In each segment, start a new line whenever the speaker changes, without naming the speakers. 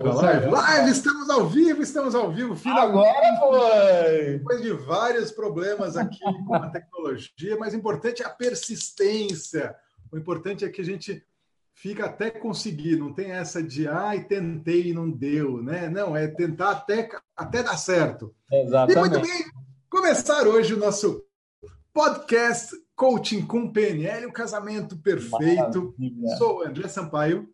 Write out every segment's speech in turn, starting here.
Live. live, estamos ao vivo, estamos ao vivo.
Finalmente, Agora foi!
Depois de vários problemas aqui com a tecnologia, mas o importante é a persistência. O importante é que a gente fica até conseguir, não tem essa de ai, tentei e não deu, né? Não, é tentar até, até dar certo.
Exatamente.
E muito bem, começar hoje o nosso podcast Coaching com PNL, o casamento perfeito. Maravilha. Sou André Sampaio.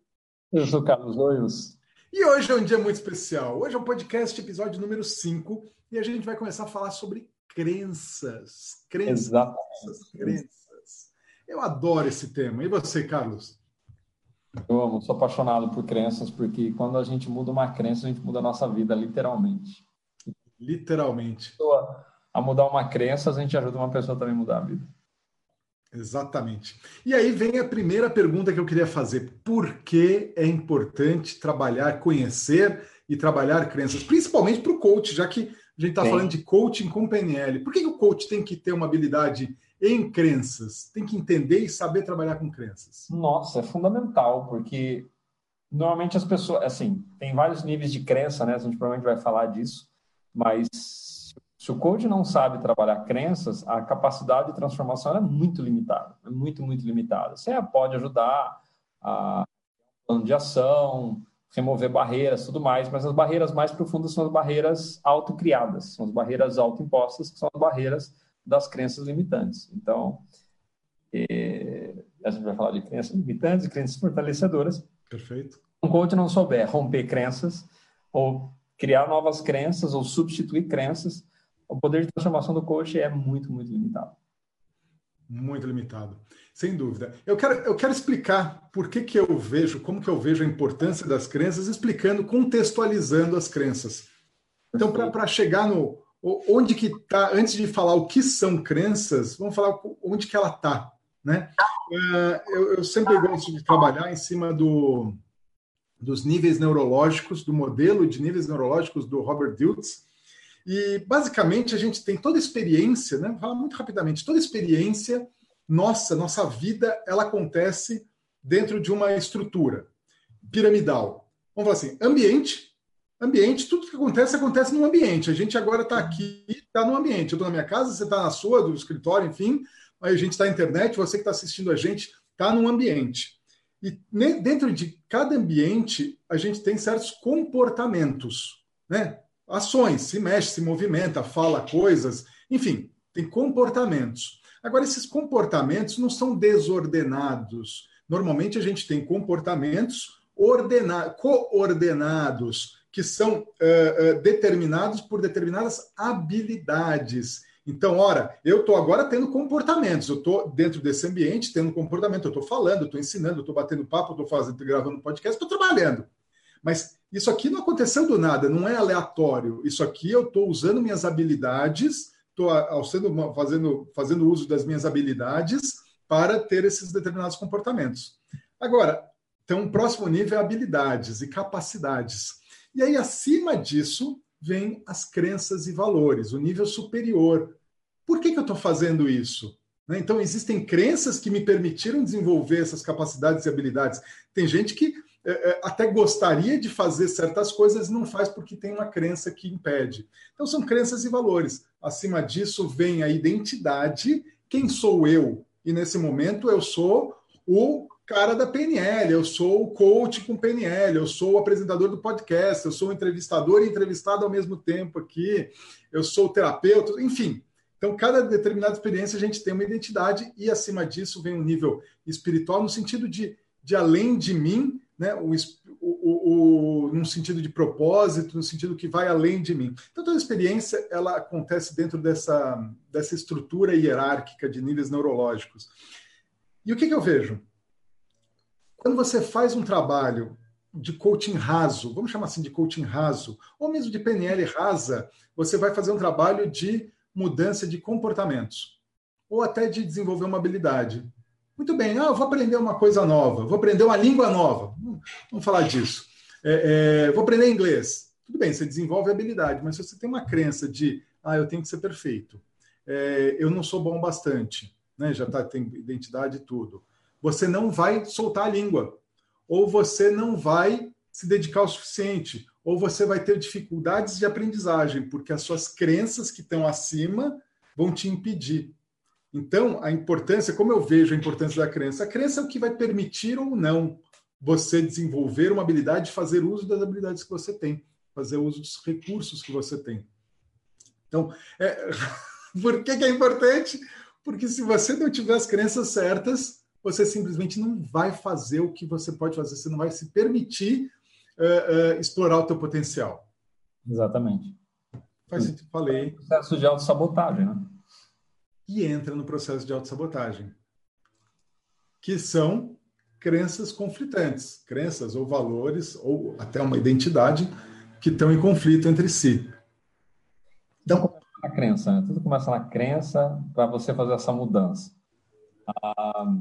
Eu sou Carlos Loios.
E hoje é um dia muito especial. Hoje é um podcast, episódio número 5, e a gente vai começar a falar sobre crenças. Crenças.
Exatamente.
Crenças. Eu adoro esse tema. E você, Carlos?
Eu amo, sou apaixonado por crenças, porque quando a gente muda uma crença, a gente muda a nossa vida, literalmente.
Literalmente.
A mudar uma crença, a gente ajuda uma pessoa também a mudar a vida.
Exatamente. E aí vem a primeira pergunta que eu queria fazer: por que é importante trabalhar, conhecer e trabalhar crenças, principalmente para o coach, já que a gente está falando de coaching com PNL. Por que, que o coach tem que ter uma habilidade em crenças? Tem que entender e saber trabalhar com crenças?
Nossa, é fundamental, porque normalmente as pessoas, assim, tem vários níveis de crença, né? A gente provavelmente vai falar disso, mas se o coach não sabe trabalhar crenças, a capacidade de transformação é muito limitada, é muito, muito limitada. Você pode ajudar a plano de ação, remover barreiras, tudo mais, mas as barreiras mais profundas são as barreiras autocriadas, são as barreiras autoimpostas, que são as barreiras das crenças limitantes. Então, é, a gente vai falar de crenças limitantes e crenças fortalecedoras.
Perfeito.
Um coach não souber romper crenças ou criar novas crenças ou substituir crenças, o poder de transformação do coach é muito, muito limitado.
Muito limitado, sem dúvida. Eu quero, eu quero explicar por que, que eu vejo, como que eu vejo a importância das crenças, explicando, contextualizando as crenças. Então, para chegar no onde que está, antes de falar o que são crenças, vamos falar onde que ela está. Né? Uh, eu, eu, sempre gosto de trabalhar em cima do, dos níveis neurológicos, do modelo de níveis neurológicos do Robert Dilts, e basicamente a gente tem toda experiência, né? Vou falar muito rapidamente, toda experiência nossa, nossa vida, ela acontece dentro de uma estrutura piramidal. Vamos falar assim, ambiente, ambiente, tudo que acontece acontece no ambiente. A gente agora está aqui, está no ambiente. Eu estou na minha casa, você está na sua, do escritório, enfim. Aí a gente está na internet, você que está assistindo a gente está no ambiente. E dentro de cada ambiente a gente tem certos comportamentos, né? Ações, se mexe, se movimenta, fala coisas, enfim, tem comportamentos. Agora, esses comportamentos não são desordenados. Normalmente a gente tem comportamentos ordena coordenados, que são uh, uh, determinados por determinadas habilidades. Então, ora, eu estou agora tendo comportamentos, eu estou dentro desse ambiente tendo comportamento, eu estou falando, eu estou ensinando, eu estou batendo papo, eu estou fazendo, gravando podcast, estou trabalhando. Mas isso aqui não aconteceu do nada, não é aleatório. Isso aqui eu estou usando minhas habilidades, estou fazendo, fazendo uso das minhas habilidades para ter esses determinados comportamentos. Agora, então, o próximo nível é habilidades e capacidades. E aí, acima disso, vem as crenças e valores, o nível superior. Por que, que eu estou fazendo isso? Né? Então, existem crenças que me permitiram desenvolver essas capacidades e habilidades. Tem gente que é, é, até gostaria de fazer certas coisas, não faz porque tem uma crença que impede. Então, são crenças e valores. Acima disso, vem a identidade. Quem sou eu? E nesse momento, eu sou o cara da PNL, eu sou o coach com PNL, eu sou o apresentador do podcast, eu sou o entrevistador e entrevistado ao mesmo tempo aqui, eu sou o terapeuta, enfim. Então, cada determinada experiência a gente tem uma identidade e acima disso vem um nível espiritual no sentido de, de além de mim, né, o, o, o, num sentido de propósito, no sentido que vai além de mim. Então, toda experiência ela acontece dentro dessa, dessa estrutura hierárquica de níveis neurológicos. E o que, que eu vejo? Quando você faz um trabalho de coaching raso, vamos chamar assim de coaching raso, ou mesmo de PNL rasa, você vai fazer um trabalho de mudança de comportamentos, ou até de desenvolver uma habilidade. Muito bem, ah, vou aprender uma coisa nova, vou aprender uma língua nova. Vamos falar disso. É, é, vou aprender inglês. Tudo bem, você desenvolve habilidade, mas se você tem uma crença de, ah, eu tenho que ser perfeito, é, eu não sou bom bastante, né? já tá, tem identidade e tudo, você não vai soltar a língua. Ou você não vai se dedicar o suficiente, ou você vai ter dificuldades de aprendizagem, porque as suas crenças que estão acima vão te impedir. Então, a importância, como eu vejo a importância da crença? A crença é o que vai permitir ou não você desenvolver uma habilidade de fazer uso das habilidades que você tem, fazer uso dos recursos que você tem. Então, é... por que, que é importante? Porque se você não tiver as crenças certas, você simplesmente não vai fazer o que você pode fazer, você não vai se permitir uh, uh, explorar o teu potencial.
Exatamente.
Faz sentido, falei.
processo de autossabotagem, né?
E entra no processo de autossabotagem, que são crenças conflitantes, crenças ou valores, ou até uma identidade que estão em conflito entre si.
Então, a crença, né? tudo começa na crença para você fazer essa mudança. Ah,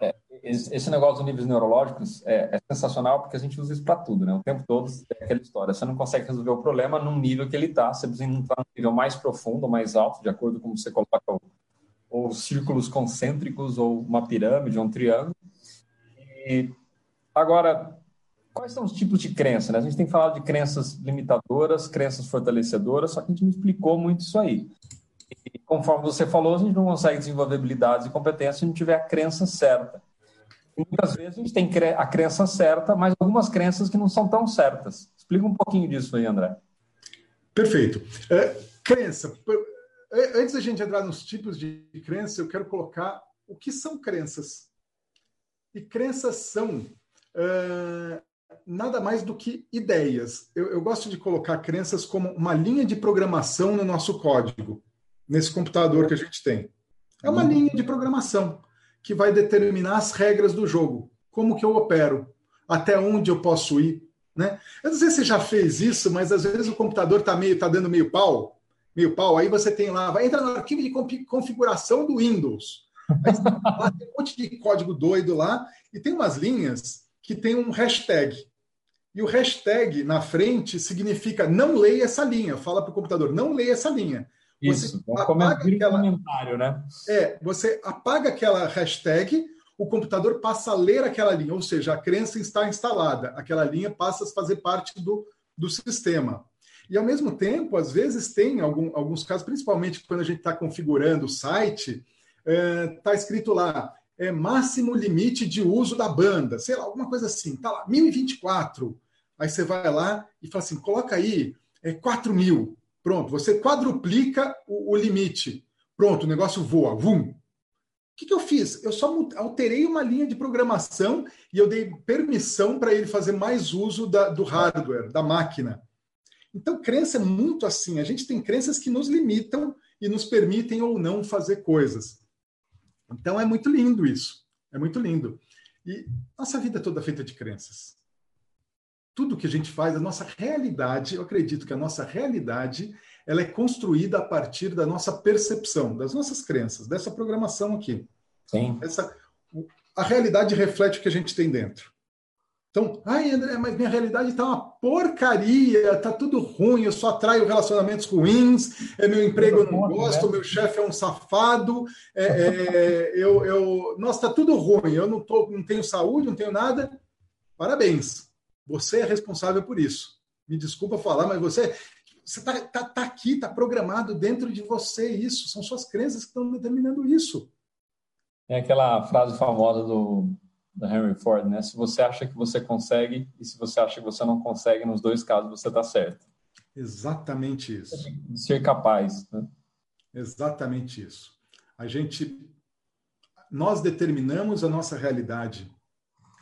é, esse negócio dos níveis neurológicos é, é, sensacional porque a gente usa isso para tudo, né? O tempo todo é aquela história. Você não consegue resolver o problema num nível que ele está, você precisa entrar num nível mais profundo, mais alto, de acordo com como você coloca o, ou círculos concêntricos, ou uma pirâmide, ou um triângulo. E agora, quais são os tipos de crença? Né? A gente tem falado de crenças limitadoras, crenças fortalecedoras, só que a gente não explicou muito isso aí. E conforme você falou, a gente não consegue desenvolver habilidades e competências se não tiver a crença certa. E muitas vezes a gente tem a crença certa, mas algumas crenças que não são tão certas. Explica um pouquinho disso aí, André.
Perfeito. É, crença. Antes da gente entrar nos tipos de crença, eu quero colocar o que são crenças. E crenças são uh, nada mais do que ideias. Eu, eu gosto de colocar crenças como uma linha de programação no nosso código nesse computador que a gente tem. É uma linha de programação que vai determinar as regras do jogo, como que eu opero, até onde eu posso ir, né? Eu não sei se você já fez isso, mas às vezes o computador está meio tá dando meio pau, meio pau, aí você tem lá, vai entrar no arquivo de configuração do Windows. Aí lá, tem um monte de código doido lá e tem umas linhas que tem um hashtag. E o hashtag na frente significa não leia essa linha. Fala para o computador, não leia essa linha.
Isso, você apaga aquela, comentário, né?
É, você apaga aquela hashtag, o computador passa a ler aquela linha, ou seja, a crença está instalada, aquela linha passa a fazer parte do, do sistema. E ao mesmo tempo, às vezes tem algum, alguns casos, principalmente quando a gente está configurando o site, está é, escrito lá, é máximo limite de uso da banda, sei lá, alguma coisa assim, tá lá, 1024. Aí você vai lá e fala assim, coloca aí é 4 mil. Pronto, você quadruplica o, o limite. Pronto, o negócio voa. Vum. O que, que eu fiz? Eu só alterei uma linha de programação e eu dei permissão para ele fazer mais uso da, do hardware, da máquina. Então, crença é muito assim. A gente tem crenças que nos limitam e nos permitem ou não fazer coisas. Então, é muito lindo isso. É muito lindo. E nossa vida é toda feita de crenças tudo que a gente faz, a nossa realidade, eu acredito que a nossa realidade, ela é construída a partir da nossa percepção, das nossas crenças, dessa programação aqui.
Sim.
Essa, a realidade reflete o que a gente tem dentro. Então, ai, André, mas minha realidade está uma porcaria, está tudo ruim, eu só atraio relacionamentos ruins, é meu emprego eu não gosto, né? meu chefe é um safado, é, é, eu, eu, nossa, está tudo ruim, eu não, tô, não tenho saúde, não tenho nada. Parabéns. Você é responsável por isso. Me desculpa falar, mas você está tá, tá aqui, está programado dentro de você isso. São suas crenças que estão determinando isso.
É aquela frase famosa do, do Henry Ford, né? Se você acha que você consegue e se você acha que você não consegue, nos dois casos você está certo.
Exatamente isso.
Ser capaz. Né?
Exatamente isso. A gente, nós determinamos a nossa realidade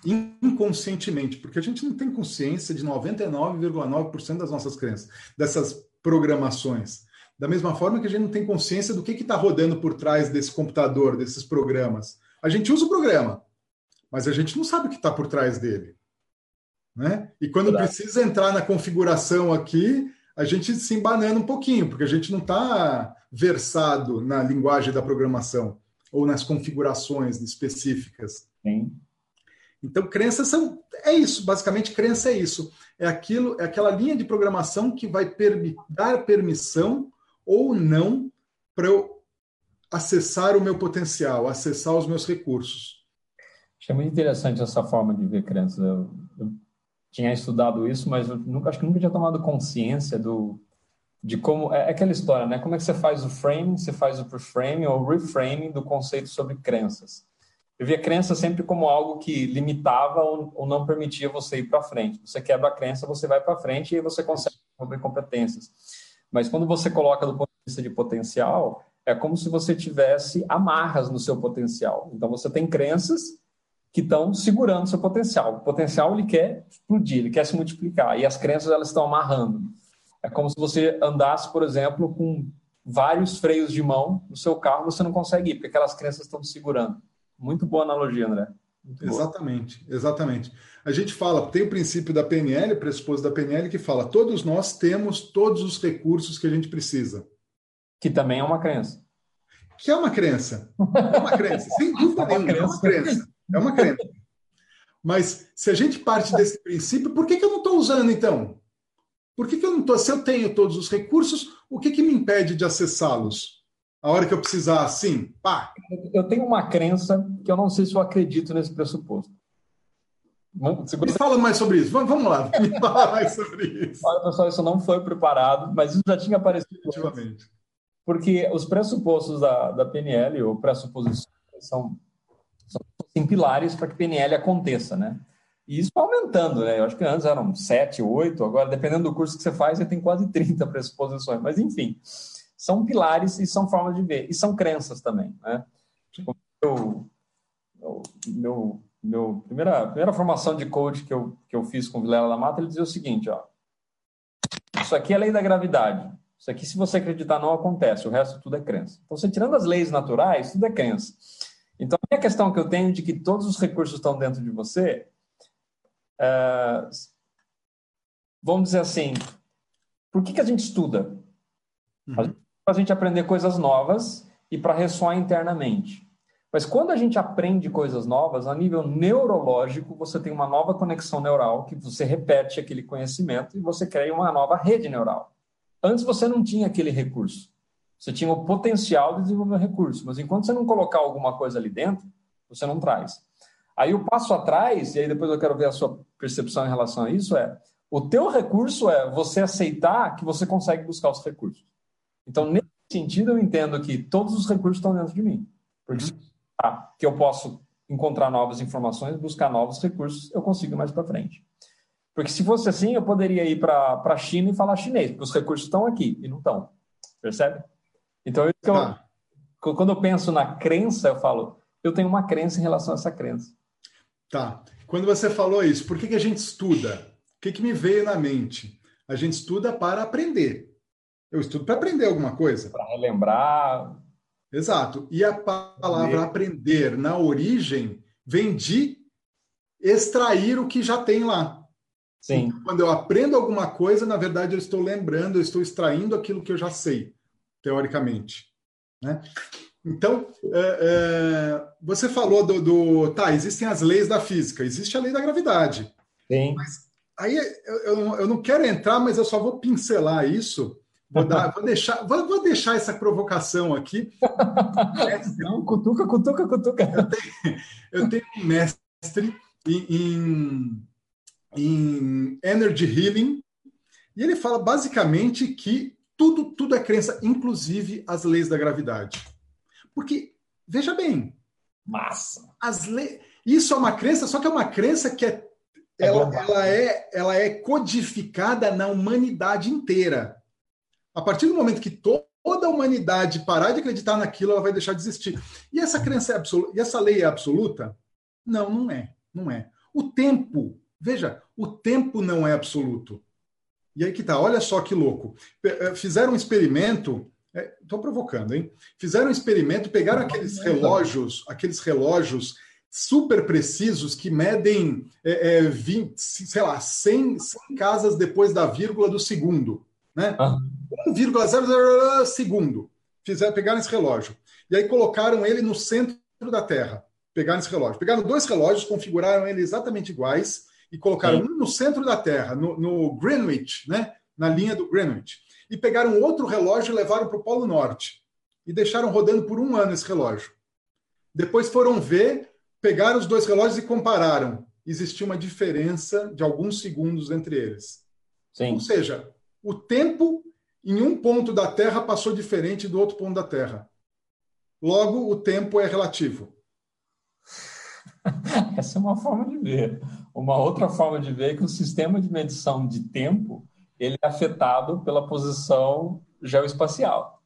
inconscientemente, porque a gente não tem consciência de 99,9% das nossas crenças, dessas programações. Da mesma forma que a gente não tem consciência do que está rodando por trás desse computador, desses programas. A gente usa o programa, mas a gente não sabe o que está por trás dele. Né? E quando Verdade. precisa entrar na configuração aqui, a gente se embanana um pouquinho, porque a gente não está versado na linguagem da programação ou nas configurações específicas.
Sim.
Então, crenças são é isso, basicamente crença é isso. É aquilo, é aquela linha de programação que vai permi dar permissão ou não para eu acessar o meu potencial, acessar os meus recursos.
Acho é muito interessante essa forma de ver crenças. Eu, eu tinha estudado isso, mas nunca, acho que nunca tinha tomado consciência do, de como. É, é aquela história, né? Como é que você faz o framing, você faz o preframing ou reframing do conceito sobre crenças. Eu via crença sempre como algo que limitava ou, ou não permitia você ir para frente. Você quebra a crença, você vai para frente e você consegue desenvolver competências. Mas quando você coloca do ponto de vista de potencial, é como se você tivesse amarras no seu potencial. Então você tem crenças que estão segurando seu potencial. O potencial ele quer explodir, ele quer se multiplicar e as crenças elas estão amarrando. É como se você andasse, por exemplo, com vários freios de mão no seu carro, você não consegue ir porque aquelas crenças estão segurando. Muito boa analogia, André. Muito
exatamente, boa. exatamente. A gente fala, tem o princípio da PNL, o pressuposto da PNL, que fala: todos nós temos todos os recursos que a gente precisa.
Que também é uma crença.
Que é uma crença. É uma crença, sem dúvida é nenhuma. É uma crença. É uma crença. Mas se a gente parte desse princípio, por que, que eu não estou usando então? Por que, que eu não estou? Se eu tenho todos os recursos, o que, que me impede de acessá-los? A hora que eu precisar, assim, pá.
Eu tenho uma crença que eu não sei se eu acredito nesse pressuposto.
Me fala mais sobre isso. Vamos lá, me fala mais sobre isso.
Olha, pessoal, isso não foi preparado, mas isso já tinha aparecido. Efetivamente. Porque os pressupostos da, da PNL, ou pressuposições, são, são pilares para que PNL aconteça, né? E isso aumentando, né? Eu acho que antes eram sete, oito, agora, dependendo do curso que você faz, você tem quase 30 pressuposições. Mas, enfim, são pilares e são formas de ver. E são crenças também, né? Eu, meu, meu primeira, primeira formação de coach que eu, que eu fiz com o Vilela da Mata, ele dizia o seguinte, ó. Isso aqui é lei da gravidade. Isso aqui, se você acreditar, não acontece. O resto tudo é crença. Então, você tirando as leis naturais, tudo é crença. A questão que eu tenho de que todos os recursos estão dentro de você, é, vamos dizer assim, por que, que a gente estuda? Uhum. A gente aprender coisas novas e para ressoar internamente. Mas quando a gente aprende coisas novas, a nível neurológico, você tem uma nova conexão neural que você repete aquele conhecimento e você cria uma nova rede neural. Antes você não tinha aquele recurso. Você tinha o potencial de desenvolver recurso, mas enquanto você não colocar alguma coisa ali dentro, você não traz. Aí o passo atrás, e aí depois eu quero ver a sua percepção em relação a isso, é o teu recurso é você aceitar que você consegue buscar os recursos. Então, nesse sentido, eu entendo que todos os recursos estão dentro de mim. Porque uhum. que eu posso encontrar novas informações, buscar novos recursos, eu consigo mais para frente. Porque se fosse assim, eu poderia ir para a China e falar chinês, porque os recursos estão aqui e não estão. Percebe? Então, eu, ah. quando eu penso na crença, eu falo, eu tenho uma crença em relação a essa crença.
Tá. Quando você falou isso, por que, que a gente estuda? O que, que me veio na mente? A gente estuda para aprender. Eu estudo para aprender alguma coisa.
Para relembrar.
Exato. E a palavra aprender na origem vem de extrair o que já tem lá.
Sim.
Então, quando eu aprendo alguma coisa, na verdade, eu estou lembrando, eu estou extraindo aquilo que eu já sei, teoricamente. Né? Então, é, é, você falou do, do, Tá, existem as leis da física, existe a lei da gravidade.
Sim.
Mas aí eu, eu, eu não quero entrar, mas eu só vou pincelar isso. Vou, dar, vou, deixar, vou, vou deixar essa provocação aqui.
Não, cutuca, cutuca, cutuca.
Eu tenho, eu tenho um mestre em, em em Energy Healing, e ele fala basicamente que tudo, tudo é crença, inclusive as leis da gravidade. Porque, veja bem,
massa.
As le... Isso é uma crença, só que é uma crença que é, é ela, ela, é, ela é codificada na humanidade inteira. A partir do momento que toda a humanidade parar de acreditar naquilo, ela vai deixar de existir. E essa crença é absoluta, e essa lei é absoluta? Não, não é, não é. O tempo Veja, o tempo não é absoluto. E aí que tá, olha só que louco. Eh, fizeram um experimento, estou é, provocando, hein? Fizeram um experimento, pegaram aqueles relógios, aqueles relógios super precisos que medem é, é, 20, sei lá, 100, 100, casas depois da vírgula do segundo, né? Ah. 1,00 segundo. Fizeram, pegaram esse relógio. E aí colocaram ele no centro da Terra. Pegaram esse relógio. Pegaram dois relógios, configuraram ele exatamente iguais e colocaram Sim. um no centro da Terra, no, no, Greenwich, né? na linha do Greenwich, e pegaram outro relógio e levaram para o Polo Norte. E deixaram rodando por um ano esse relógio. Depois foram ver, pegaram os dois relógios e compararam. existia uma diferença de alguns segundos entre eles.
Sim.
Ou seja, o tempo em um ponto da Terra passou diferente do outro ponto da Terra. Logo, o tempo é relativo.
Essa é uma forma de ver. Uma outra forma de ver é que o sistema de medição de tempo ele é afetado pela posição geoespacial.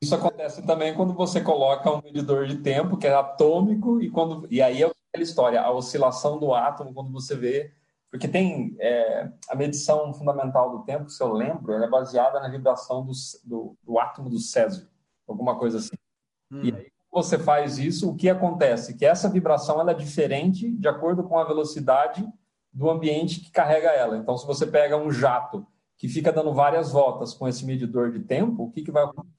Isso acontece também quando você coloca um medidor de tempo que é atômico e quando e aí é aquela história, a oscilação do átomo quando você vê, porque tem é, a medição fundamental do tempo, se eu lembro, ela é baseada na vibração do, do, do átomo do césio, alguma coisa assim. Hum. E aí você faz isso, o que acontece? Que essa vibração ela é diferente de acordo com a velocidade do ambiente que carrega ela. Então, se você pega um jato que fica dando várias voltas com esse medidor de tempo, o que, que vai acontecer?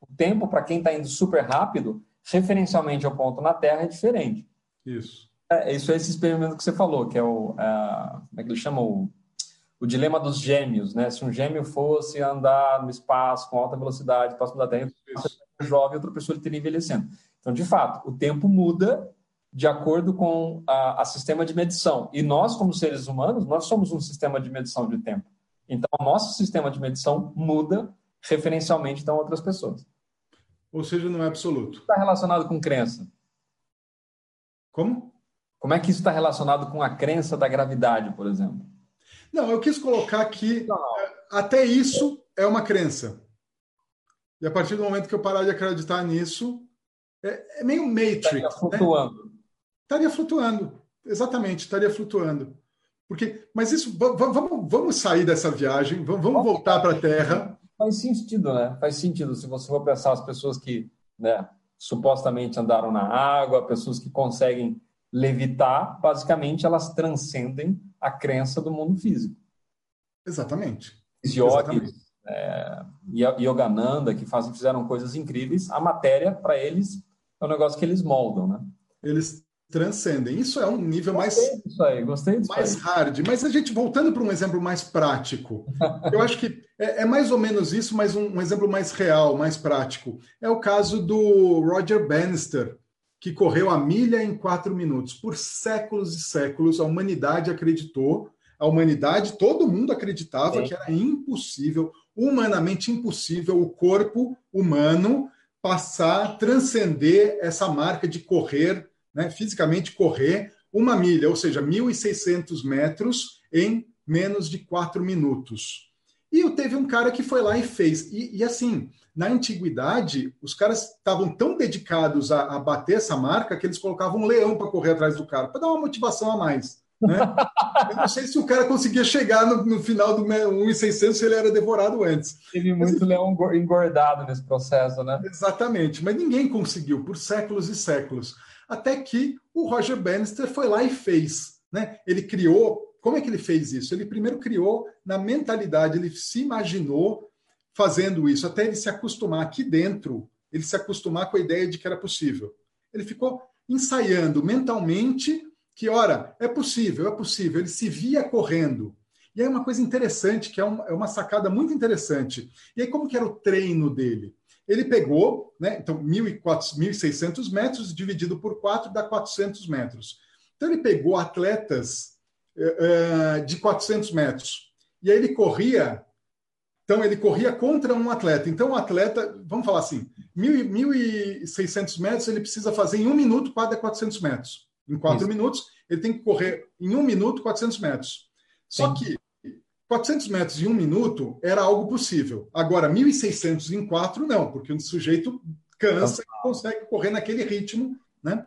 O tempo, para quem está indo super rápido, referencialmente ao ponto na Terra, é diferente.
Isso.
É, isso é esse experimento que você falou, que é o. É, como é que ele chama? O, o dilema dos gêmeos, né? Se um gêmeo fosse andar no espaço com alta velocidade, próximo da Terra, é jovem, outra pessoa teria envelhecendo. Então, de fato, o tempo muda de acordo com a, a, sistema de medição. E nós, como seres humanos, nós somos um sistema de medição de tempo. Então, o nosso sistema de medição muda referencialmente então outras pessoas.
Ou seja, não é absoluto.
Está relacionado com crença.
Como?
Como é que isso está relacionado com a crença da gravidade, por exemplo?
Não, eu quis colocar que não. É, até isso é uma crença. E a partir do momento que eu parar de acreditar nisso, é, é meio Matrix. Estaria
né? flutuando. Né?
Estaria flutuando. Exatamente, estaria flutuando. Porque, mas isso, vamos, vamos sair dessa viagem, vamos, vamos voltar para a Terra.
Faz sentido, né? Faz sentido. Se você for pensar as pessoas que né, supostamente andaram na água, pessoas que conseguem levitar, basicamente elas transcendem a crença do mundo físico.
Exatamente.
Os yogis, é, Yogananda, que fazem, fizeram coisas incríveis, a matéria, para eles, é um negócio que eles moldam, né?
Eles transcendem. Isso é um nível mais
aí, gostei disso
mais hard. Mas a gente voltando para um exemplo mais prático, eu acho que é, é, mais ou menos isso, mas um, um, exemplo mais real, mais prático. É o caso do Roger Bannister, que correu a milha em quatro minutos. Por séculos e séculos, a humanidade acreditou, a humanidade, todo mundo acreditava Sim. que era impossível, humanamente impossível, o corpo humano passar, transcender essa marca de correr né, fisicamente correr uma milha, ou seja, 1.600 metros em menos de quatro minutos. E teve um cara que foi lá e fez. E, e assim, na antiguidade, os caras estavam tão dedicados a, a, bater essa marca que eles colocavam um leão para correr atrás do cara, para dar uma motivação a mais. Né? Eu não sei se o cara conseguia chegar no, no final do 1.600 se ele era devorado antes.
Teve muito mas, leão engordado nesse processo, né?
Exatamente, mas ninguém conseguiu por séculos e séculos até que o Roger Bannister foi lá e fez. Né? Ele criou. Como é que ele fez isso? Ele primeiro criou na mentalidade, ele se imaginou fazendo isso, até ele se acostumar aqui dentro, ele se acostumar com a ideia de que era possível. Ele ficou ensaiando mentalmente que, ora, é possível, é possível. Ele se via correndo. E aí uma coisa interessante, que é uma, é uma sacada muito interessante. E aí como que era o treino dele? Ele pegou, né, então, 1.600 metros dividido por 4 dá 400 metros. Então, ele pegou atletas uh, de 400 metros. E aí ele corria, então, ele corria contra um atleta. Então, o atleta, vamos falar assim, 1.600 metros ele precisa fazer em um minuto, 4 é 400 metros. Em 4 Isso. minutos, ele tem que correr em um minuto, 400 metros. Só Sim. que 400 metros em um minuto era algo possível. Agora, 1.600 em quatro, não, porque o sujeito cansa e consegue correr naquele ritmo, né?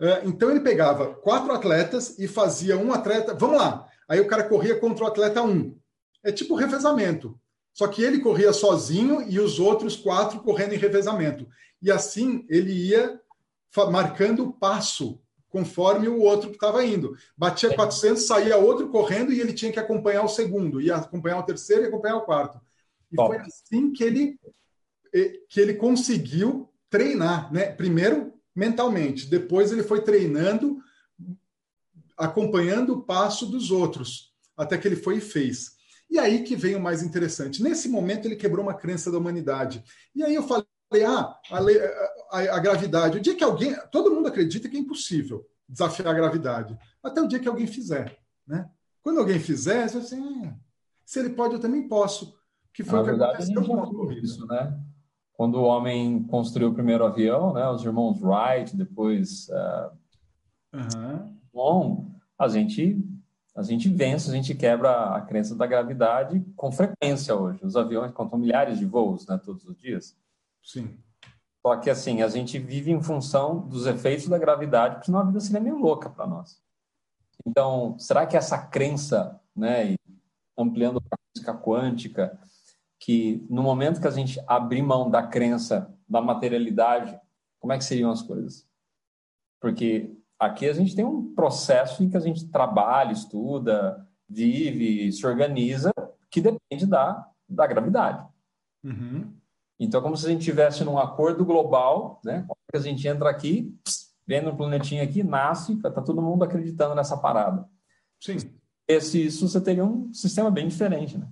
Ah, então ele pegava quatro atletas e fazia um atleta. Vamos lá. Aí o cara corria contra o atleta um. É tipo revezamento. Só que ele corria sozinho e os outros quatro correndo em revezamento. E assim ele ia marcando o passo conforme o outro que estava indo. Batia 400, saía outro correndo e ele tinha que acompanhar o segundo, ia acompanhar o terceiro e acompanhar o quarto. E foi assim que ele que ele conseguiu treinar, né? Primeiro mentalmente, depois ele foi treinando acompanhando o passo dos outros, até que ele foi e fez. E aí que vem o mais interessante. Nesse momento ele quebrou uma crença da humanidade. E aí eu falei, ah, a, lei, a, a, gravidade. O dia que alguém. Todo mundo acredita que é impossível. desafiar a gravidade. Até o dia que alguém fizer, né? Quando alguém fizer, você assim, ah, se ele pode, eu também posso.
Que foi Na verdade, a gente já viu isso, né? Quando o homem construiu o primeiro avião, né? Os irmãos Wright, depois uh, uhum. bom, a gente a gente vence, a gente quebra a crença da gravidade com frequência hoje. Os aviões contam milhares de voos, né? Todos os dias.
Sim.
Só que assim, a gente vive em função dos efeitos da gravidade, porque senão a vida seria meio louca para nós. Então, será que essa crença, né, ampliando para a física quântica, que no momento que a gente abrir mão da crença da materialidade, como é que seriam as coisas? Porque aqui a gente tem um processo em que a gente trabalha, estuda, vive, se organiza, que depende da, da gravidade. Uhum. Então, é como se a gente estivesse num acordo global, né? Que a gente entra aqui, vem no planetinha aqui, nasce, tá todo mundo acreditando nessa parada.
Sim.
Esse, isso você teria um sistema bem diferente, né?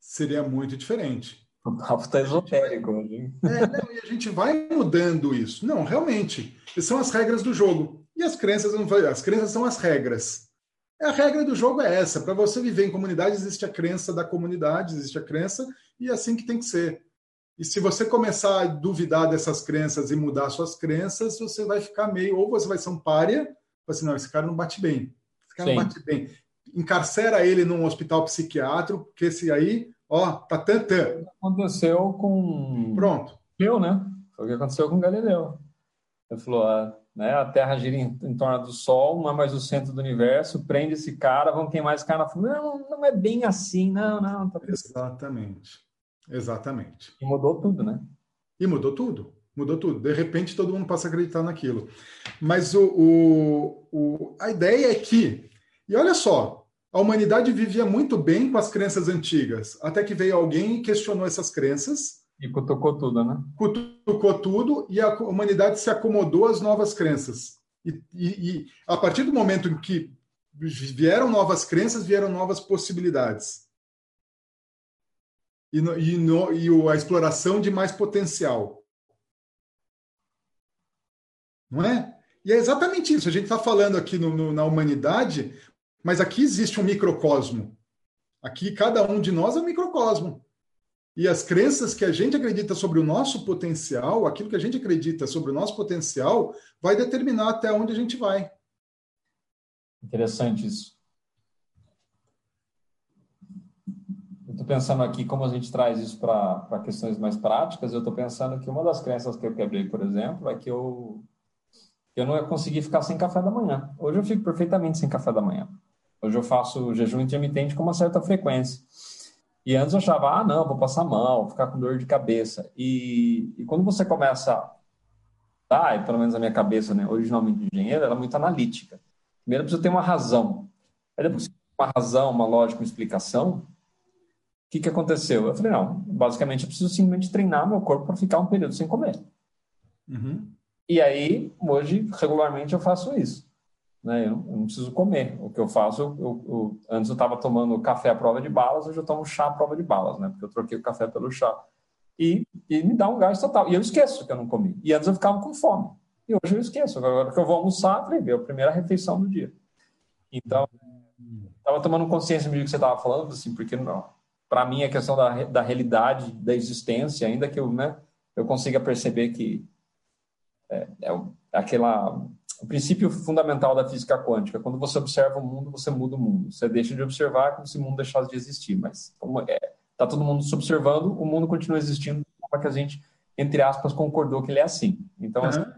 Seria muito diferente.
O papo tá esotérico.
Né? É, não, e a gente vai mudando isso. Não, realmente. São as regras do jogo. E as crenças, as crenças são as regras. A regra do jogo é essa. Para você viver em comunidade, existe a crença da comunidade, existe a crença, e é assim que tem que ser. E se você começar a duvidar dessas crenças e mudar suas crenças, você vai ficar meio, ou você vai ser um párea, assim, não, esse cara não bate bem. Esse cara Sim. não bate bem. Encarcera ele num hospital psiquiátrico, porque esse aí, ó, tá tantã.
Aconteceu com.
Pronto.
Eu, né? Foi o que aconteceu com Galileu. Ele falou, ah, né, a Terra gira em, em, torno do Sol, não é mais o centro do universo, prende esse cara, vamos queimar esse cara. Não, não é bem assim, não, não. Tá
Exatamente. Exatamente.
E mudou tudo, né?
E mudou tudo. Mudou tudo. De repente, todo mundo passa a acreditar naquilo. Mas o, o, o, a ideia é que, e olha só, a humanidade vivia muito bem com as crenças antigas, até que veio alguém e questionou essas crenças.
E cutucou tudo, né?
Cutucou tudo e a humanidade se acomodou às novas crenças. E, e, e a partir do momento em que vieram novas crenças, vieram novas possibilidades e, no, e, no, e a exploração de mais potencial. Não é? E é exatamente isso. A gente está falando aqui no, no, na humanidade, mas aqui existe um microcosmo. Aqui cada um de nós é um microcosmo. E as crenças que a gente acredita sobre o nosso potencial, aquilo que a gente acredita sobre o nosso potencial, vai determinar até onde a gente vai.
Interessante isso. estou pensando aqui como a gente traz isso para questões mais práticas. Eu estou pensando que uma das crenças que eu quebrei, por exemplo, é que eu, eu não ia conseguir ficar sem café da manhã. Hoje eu fico perfeitamente sem café da manhã. Hoje eu faço jejum intermitente com uma certa frequência. E antes eu achava, ah, não, vou passar mal, vou ficar com dor de cabeça. E, e quando você começa a e pelo menos a minha cabeça, né, originalmente de engenheiro, era muito analítica. Primeiro precisa ter uma razão. Aí depois uma razão, uma lógica, uma explicação, o que, que aconteceu? Eu falei, não, basicamente eu preciso simplesmente treinar meu corpo para ficar um período sem comer. Uhum. E aí, hoje, regularmente eu faço isso. Né? Eu, eu não preciso comer. O que eu faço, eu, eu, antes eu estava tomando café à prova de balas, hoje eu tomo chá à prova de balas, né? Porque eu troquei o café pelo chá. E, e me dá um gás total. E eu esqueço que eu não comi. E antes eu ficava com fome. E hoje eu esqueço. Agora que eu vou almoçar, falei, é a primeira refeição do dia. Então, estava tomando consciência do que você estava falando, assim, porque não, para mim, a questão da, da realidade, da existência, ainda que eu, né, eu consiga perceber que é, é aquela o princípio fundamental da física quântica. Quando você observa o mundo, você muda o mundo. Você deixa de observar como se o mundo deixasse de existir. Mas como é, tá todo mundo se observando, o mundo continua existindo como que a gente, entre aspas, concordou que ele é assim. Então, uhum.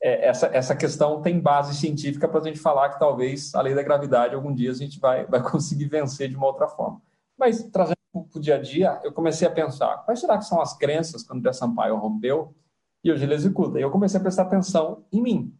é, essa, essa questão tem base científica para a gente falar que talvez a lei da gravidade, algum dia, a gente vai, vai conseguir vencer de uma outra forma. Mas, trazendo para o dia a dia, eu comecei a pensar, quais será que são as crenças quando o Sampaio rompeu e hoje ele executa? E eu comecei a prestar atenção em mim.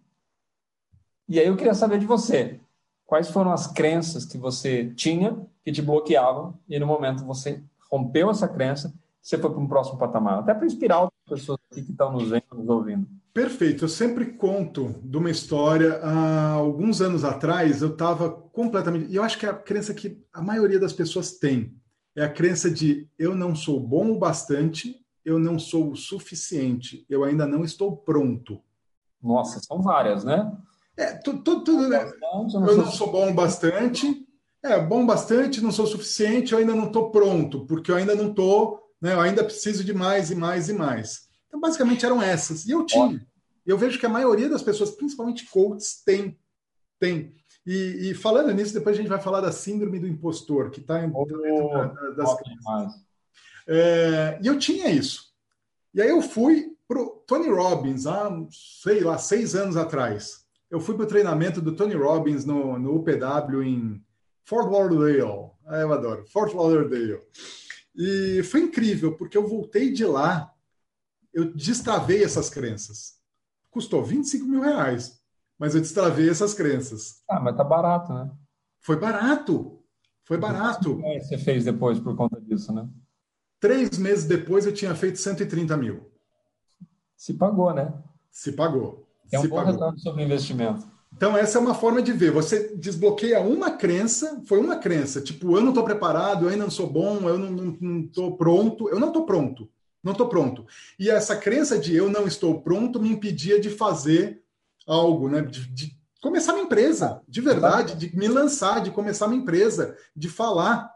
E aí eu queria saber de você, quais foram as crenças que você tinha que te bloqueavam e no momento você rompeu essa crença, você foi para um próximo patamar, até para inspirar outras pessoas que estão nos vendo, nos ouvindo.
Perfeito. Eu sempre conto de uma história. Há alguns anos atrás, eu estava completamente. E eu acho que é a crença que a maioria das pessoas tem é a crença de eu não sou bom o bastante, eu não sou o suficiente, eu ainda não estou pronto.
Nossa, são várias, né?
É, tudo, tudo, tudo né? Eu não sou bom bastante. É, bom bastante, não sou suficiente, eu ainda não estou pronto, porque eu ainda não estou, né? Eu ainda preciso de mais e mais e mais. Então, basicamente, eram essas. E eu tinha. Eu vejo que a maioria das pessoas, principalmente coaches, tem. tem. E, e, falando nisso, depois a gente vai falar da síndrome do impostor, que está em oh, das é, E eu tinha isso. E aí eu fui para o Tony Robbins, há, sei lá, seis anos atrás. Eu fui para o treinamento do Tony Robbins no, no UPW em Fort Lauderdale. Ah, eu adoro. Fort Lauderdale. E foi incrível, porque eu voltei de lá, eu destravei essas crenças. Custou 25 mil reais, mas eu destravei essas crenças.
Ah, mas tá barato, né?
Foi barato. Foi barato. O
que você fez depois por conta disso, né?
Três meses depois eu tinha feito 130 mil.
Se pagou, né?
Se pagou.
É um
Se
bom pagou. retorno sobre o investimento.
Então, essa é uma forma de ver. Você desbloqueia uma crença, foi uma crença, tipo, eu não estou preparado, eu ainda não sou bom, eu não estou pronto, eu não estou pronto, não estou pronto. E essa crença de eu não estou pronto me impedia de fazer algo, né? De, de começar minha empresa, de verdade, de me lançar, de começar minha empresa, de falar.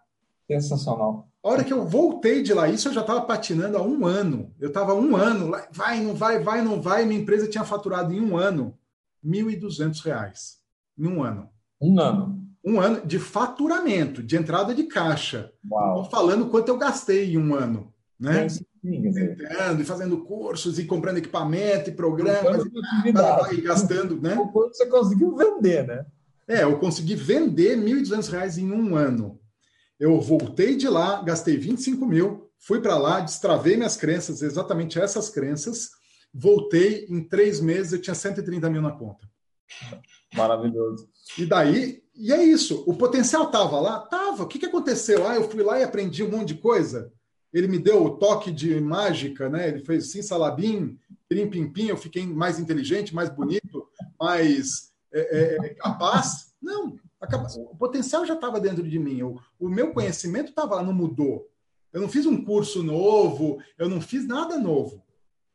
Sensacional.
A hora que eu voltei de lá, isso eu já estava patinando há um ano. Eu estava um ano, vai, não vai, vai, não vai. Minha empresa tinha faturado em um ano R$ 1.200 em um ano.
Um ano.
Um ano de faturamento, de entrada de caixa. Estou falando quanto eu gastei em um ano. Né? Tentando e fazendo cursos e comprando equipamento e programas e, e gastando, né?
O quanto você conseguiu vender, né?
É, eu consegui vender R$ 1.200 em um ano. Eu voltei de lá, gastei 25 mil, fui para lá, destravei minhas crenças, exatamente essas crenças, voltei, em três meses eu tinha 130 mil na conta.
Maravilhoso.
E daí, e é isso, o potencial estava lá? Tava. O que, que aconteceu? Ah, eu fui lá e aprendi um monte de coisa. Ele me deu o toque de mágica, né? Ele fez sim, salabim, pim, pim, pim, eu fiquei mais inteligente, mais bonito, mais é, é, é capaz. Não, o potencial já estava dentro de mim. O, o meu conhecimento estava lá, não mudou. Eu não fiz um curso novo, eu não fiz nada novo.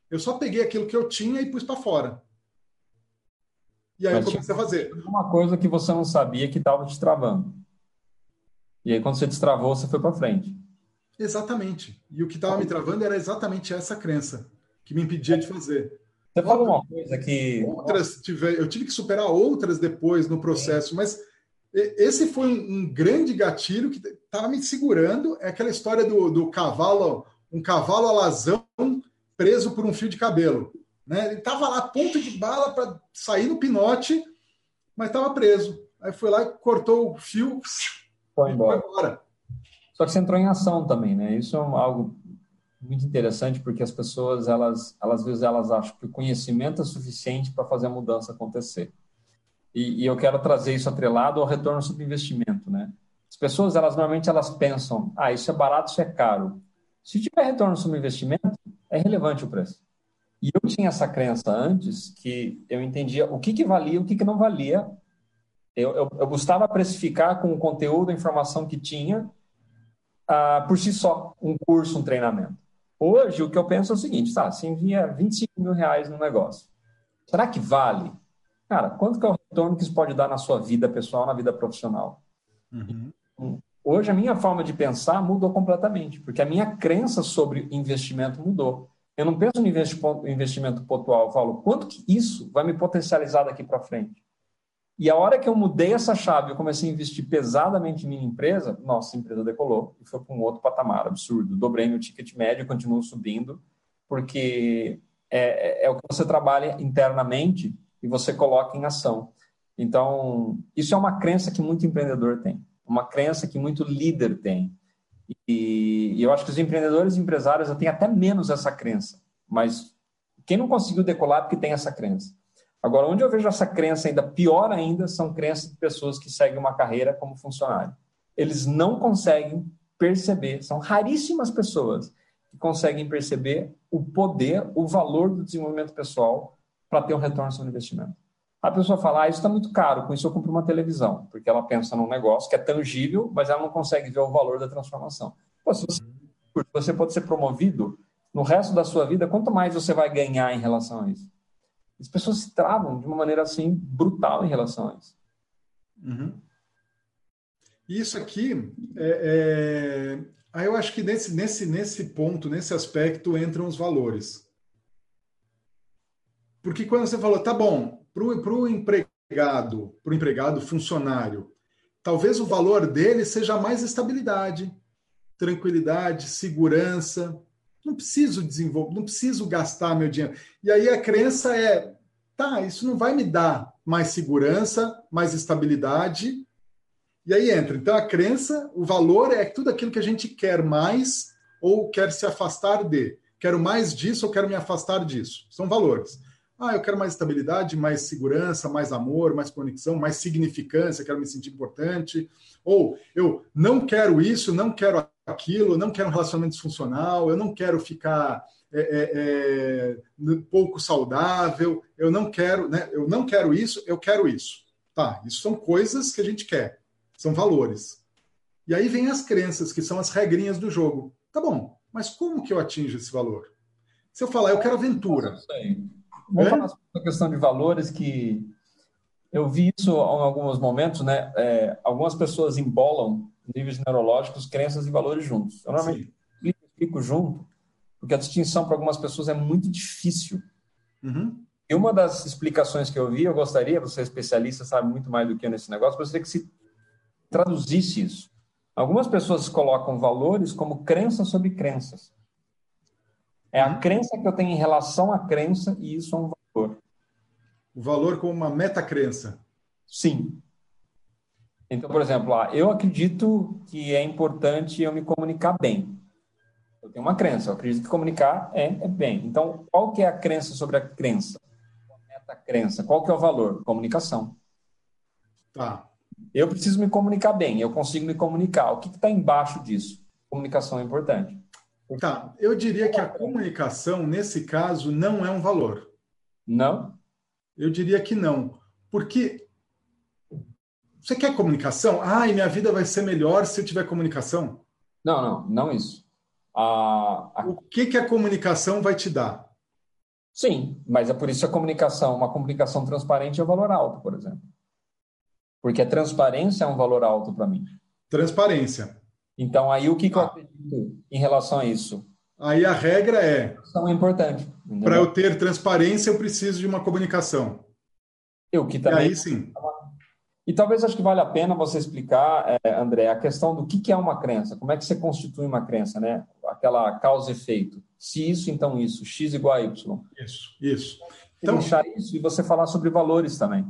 Eu só peguei aquilo que eu tinha e pus para fora. E aí Mas eu comecei a fazer.
Uma coisa que você não sabia que estava te travando. E aí, quando você destravou, você foi para frente.
Exatamente. E o que estava me travando era exatamente essa crença que me impedia de fazer.
Você falou uma coisa que.
Outras tive, eu tive que superar outras depois no processo, mas esse foi um, um grande gatilho que estava me segurando. É aquela história do, do cavalo, um cavalo alazão preso por um fio de cabelo. Né? Ele estava lá, ponto de bala para sair no pinote, mas estava preso. Aí foi lá, cortou o fio,
foi embora. foi embora. Só que você entrou em ação também, né? Isso é algo muito interessante porque as pessoas, elas, elas às vezes elas acham que o conhecimento é suficiente para fazer a mudança acontecer. E, e, eu quero trazer isso atrelado ao retorno sobre investimento, né? As pessoas, elas normalmente elas pensam, ah, isso é barato, isso é caro. Se tiver retorno sobre investimento, é relevante o preço. E eu tinha essa crença antes que eu entendia o que, que valia o que, que não valia. Eu, eu, eu precificar com o conteúdo, a informação que tinha, uh, por si só, um curso, um treinamento. Hoje, o que eu penso é o seguinte, tá, se envia 25 mil reais no negócio, será que vale? Cara, quanto que é o retorno que isso pode dar na sua vida pessoal, na vida profissional? Uhum. Hoje a minha forma de pensar mudou completamente, porque a minha crença sobre investimento mudou. Eu não penso no investimento pontual, eu falo, quanto que isso vai me potencializar daqui para frente? E a hora que eu mudei essa chave, eu comecei a investir pesadamente em minha empresa, nossa empresa decolou e foi para um outro patamar absurdo. Dobrei meu ticket médio, continuo subindo, porque é, é, é o que você trabalha internamente e você coloca em ação. Então, isso é uma crença que muito empreendedor tem uma crença que muito líder tem. E, e eu acho que os empreendedores e empresários têm até menos essa crença, mas quem não conseguiu decolar é porque tem essa crença. Agora, onde eu vejo essa crença ainda pior ainda são crenças de pessoas que seguem uma carreira como funcionário. Eles não conseguem perceber, são raríssimas pessoas que conseguem perceber o poder, o valor do desenvolvimento pessoal para ter um retorno sobre investimento. A pessoa fala, ah, isso está muito caro, com isso eu compro uma televisão, porque ela pensa num negócio que é tangível, mas ela não consegue ver o valor da transformação. Pô, se você, você pode ser promovido no resto da sua vida, quanto mais você vai ganhar em relação a isso? As pessoas se travam de uma maneira assim brutal em relação a isso.
Uhum. Isso aqui, é, é... eu acho que nesse, nesse, nesse ponto, nesse aspecto, entram os valores. Porque quando você falou, tá bom, para o empregado, para o empregado funcionário, talvez o valor dele seja mais estabilidade, tranquilidade, segurança. Não preciso desenvolver, não preciso gastar meu dinheiro. E aí a crença é, tá, isso não vai me dar mais segurança, mais estabilidade. E aí entra. Então a crença, o valor é tudo aquilo que a gente quer mais ou quer se afastar de. Quero mais disso ou quero me afastar disso. São valores. Ah, eu quero mais estabilidade, mais segurança, mais amor, mais conexão, mais significância, quero me sentir importante. Ou eu não quero isso, não quero aquilo, não quero um relacionamento disfuncional, eu não quero ficar é, é, é, pouco saudável, eu não quero, né? Eu não quero isso, eu quero isso. Tá, isso são coisas que a gente quer, são valores. E aí vem as crenças, que são as regrinhas do jogo. Tá bom, mas como que eu atinjo esse valor? Se eu falar, eu quero aventura.
Vamos é? falar sobre a questão de valores que eu vi isso em alguns momentos, né? É, algumas pessoas embolam níveis neurológicos, crenças e valores juntos. Eu normalmente explico, explico, junto, porque a distinção para algumas pessoas é muito difícil. Uhum. E uma das explicações que eu vi, eu gostaria, você é especialista, sabe muito mais do que eu nesse negócio, gostaria que se traduzisse isso. Algumas pessoas colocam valores como crenças sobre crenças. É a crença que eu tenho em relação à crença e isso é um valor.
O valor como uma metacrença.
Sim. Então, por exemplo, eu acredito que é importante eu me comunicar bem. Eu tenho uma crença, eu acredito que comunicar é, é bem. Então, qual que é a crença sobre a crença? A metacrença. Qual que é o valor? Comunicação.
Tá.
Eu preciso me comunicar bem, eu consigo me comunicar. O que está embaixo disso? Comunicação é importante.
Tá, eu diria que a comunicação, nesse caso, não é um valor.
Não?
Eu diria que não. Porque você quer comunicação? Ai, minha vida vai ser melhor se eu tiver comunicação.
Não, não, não isso. A,
a... O que, que a comunicação vai te dar?
Sim, mas é por isso a comunicação, uma comunicação transparente é um valor alto, por exemplo. Porque a transparência é um valor alto para mim.
Transparência.
Então, aí o que, que eu acredito em relação a isso?
Aí a regra é.
Isso é importante.
Para eu ter transparência, eu preciso de uma comunicação.
Eu que também.
E aí sim.
E talvez acho que vale a pena você explicar, é, André, a questão do que, que é uma crença, como é que você constitui uma crença, né? Aquela causa e efeito. Se isso, então isso. X igual a Y.
Isso, isso.
Então, deixar isso e você falar sobre valores também.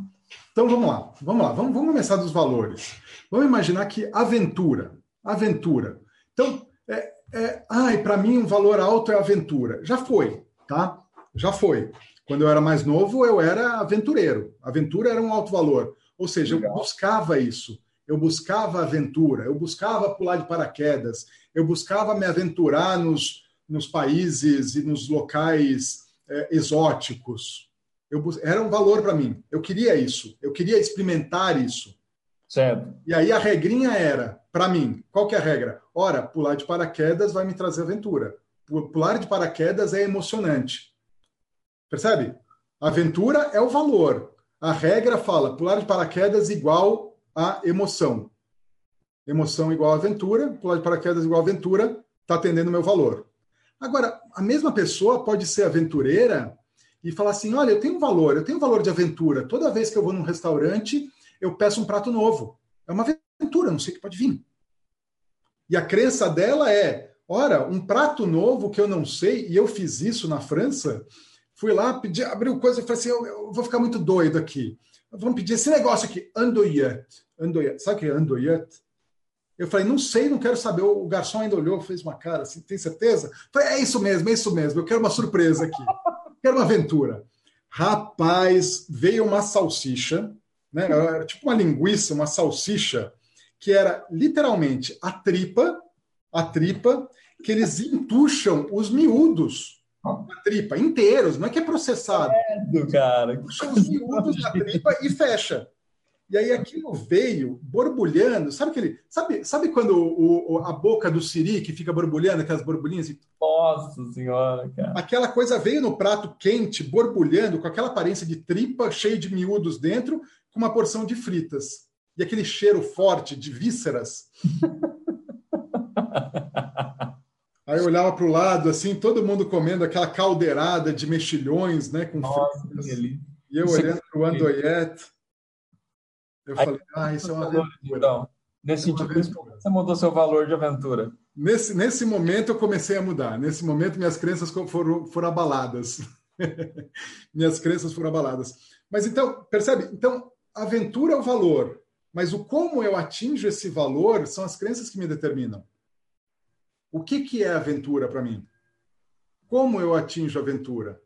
Então vamos lá, vamos lá, vamos, vamos começar dos valores. Vamos imaginar que aventura aventura. Então, é, é, ai, para mim um valor alto é aventura. Já foi, tá? Já foi. Quando eu era mais novo, eu era aventureiro. Aventura era um alto valor. Ou seja, Legal. eu buscava isso. Eu buscava aventura, eu buscava pular de paraquedas, eu buscava me aventurar nos, nos países e nos locais é, exóticos. Eu, era um valor para mim. Eu queria isso. Eu queria experimentar isso.
Certo.
E aí a regrinha era, para mim, qual que é a regra? Ora, pular de paraquedas vai me trazer aventura. Pular de paraquedas é emocionante. Percebe? Aventura é o valor. A regra fala pular de paraquedas igual a emoção. Emoção igual aventura, pular de paraquedas igual aventura, está atendendo o meu valor. Agora, a mesma pessoa pode ser aventureira e falar assim: olha, eu tenho um valor, eu tenho um valor de aventura. Toda vez que eu vou num restaurante, eu peço um prato novo. É uma aventura, não sei o que pode vir. E a crença dela é: ora, um prato novo que eu não sei, e eu fiz isso na França, fui lá, pedi, abriu coisa e falei assim: eu, eu, vou ficar muito doido aqui. Vamos pedir esse negócio aqui, andoyet. andoyet. Sabe o que é andoyet? Eu falei, não sei, não quero saber. O garçom ainda olhou, fez uma cara assim, tem certeza? falei, é isso mesmo, é isso mesmo, eu quero uma surpresa aqui. quero uma aventura. Rapaz, veio uma salsicha né? Era tipo uma linguiça, uma salsicha, que era literalmente a tripa, a tripa, que eles entucham os miúdos da tripa inteiros, não é que é processado.
Do cara.
Entucham os miúdos da tripa e fecha. E aí aquilo veio borbulhando, sabe aquele, sabe, sabe quando o, o, a boca do siri que fica borbulhando, aquelas borbulhinhas?
Nossa senhora, cara.
Aquela coisa veio no prato quente, borbulhando, com aquela aparência de tripa, cheio de miúdos dentro, com uma porção de fritas. E aquele cheiro forte de vísceras. Aí eu olhava para o lado, assim, todo mundo comendo aquela caldeirada de mexilhões, né, com
Nossa, fritas. E
eu olhando para o Andoyet. Eu Aí, falei, ah, isso é uma aventura.
Então, nesse é sentido, você mudou seu valor de aventura?
Nesse, nesse momento eu comecei a mudar. Nesse momento minhas crenças foram, foram abaladas. minhas crenças foram abaladas. Mas então, percebe? Então, aventura é o valor, mas o como eu atinjo esse valor são as crenças que me determinam. O que, que é aventura para mim? Como eu atinjo aventura?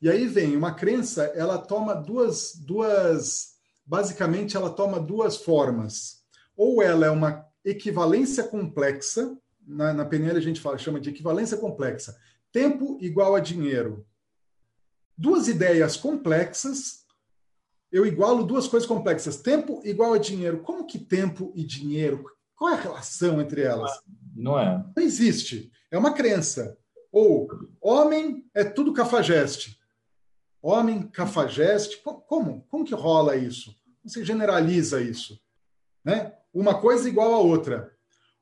E aí vem uma crença, ela toma duas, duas, basicamente ela toma duas formas. Ou ela é uma equivalência complexa, na, na PNL a gente fala, chama de equivalência complexa. Tempo igual a dinheiro. Duas ideias complexas, eu igualo duas coisas complexas. Tempo igual a dinheiro. Como que tempo e dinheiro? Qual é a relação entre elas?
Não é.
Não existe. É uma crença. Ou homem é tudo cafajeste. Homem, cafajeste. Como? Como que rola isso? Você generaliza isso. Né? Uma coisa igual a outra.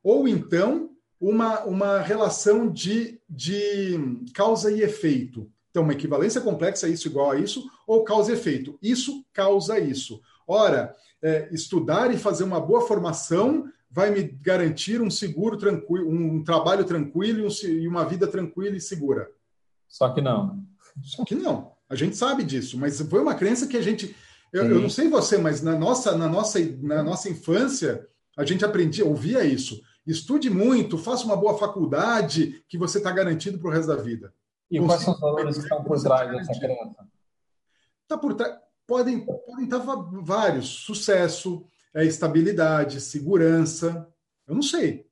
Ou então, uma, uma relação de, de causa e efeito. Então, uma equivalência complexa, isso igual a isso, ou causa e efeito. Isso causa isso. Ora, é, estudar e fazer uma boa formação vai me garantir um seguro tranquilo, um trabalho tranquilo e uma vida tranquila e segura.
Só que não.
Só que não. A gente sabe disso, mas foi uma crença que a gente. Eu, eu, não sei você, mas na nossa, na nossa, na nossa infância a gente aprendia, ouvia isso. Estude muito, faça uma boa faculdade, que você está garantido para o resto da vida.
E quais são os valores que estão por trás dessa crença?
Tá por podem, podem estar vários. Sucesso, é estabilidade, segurança. Eu não sei.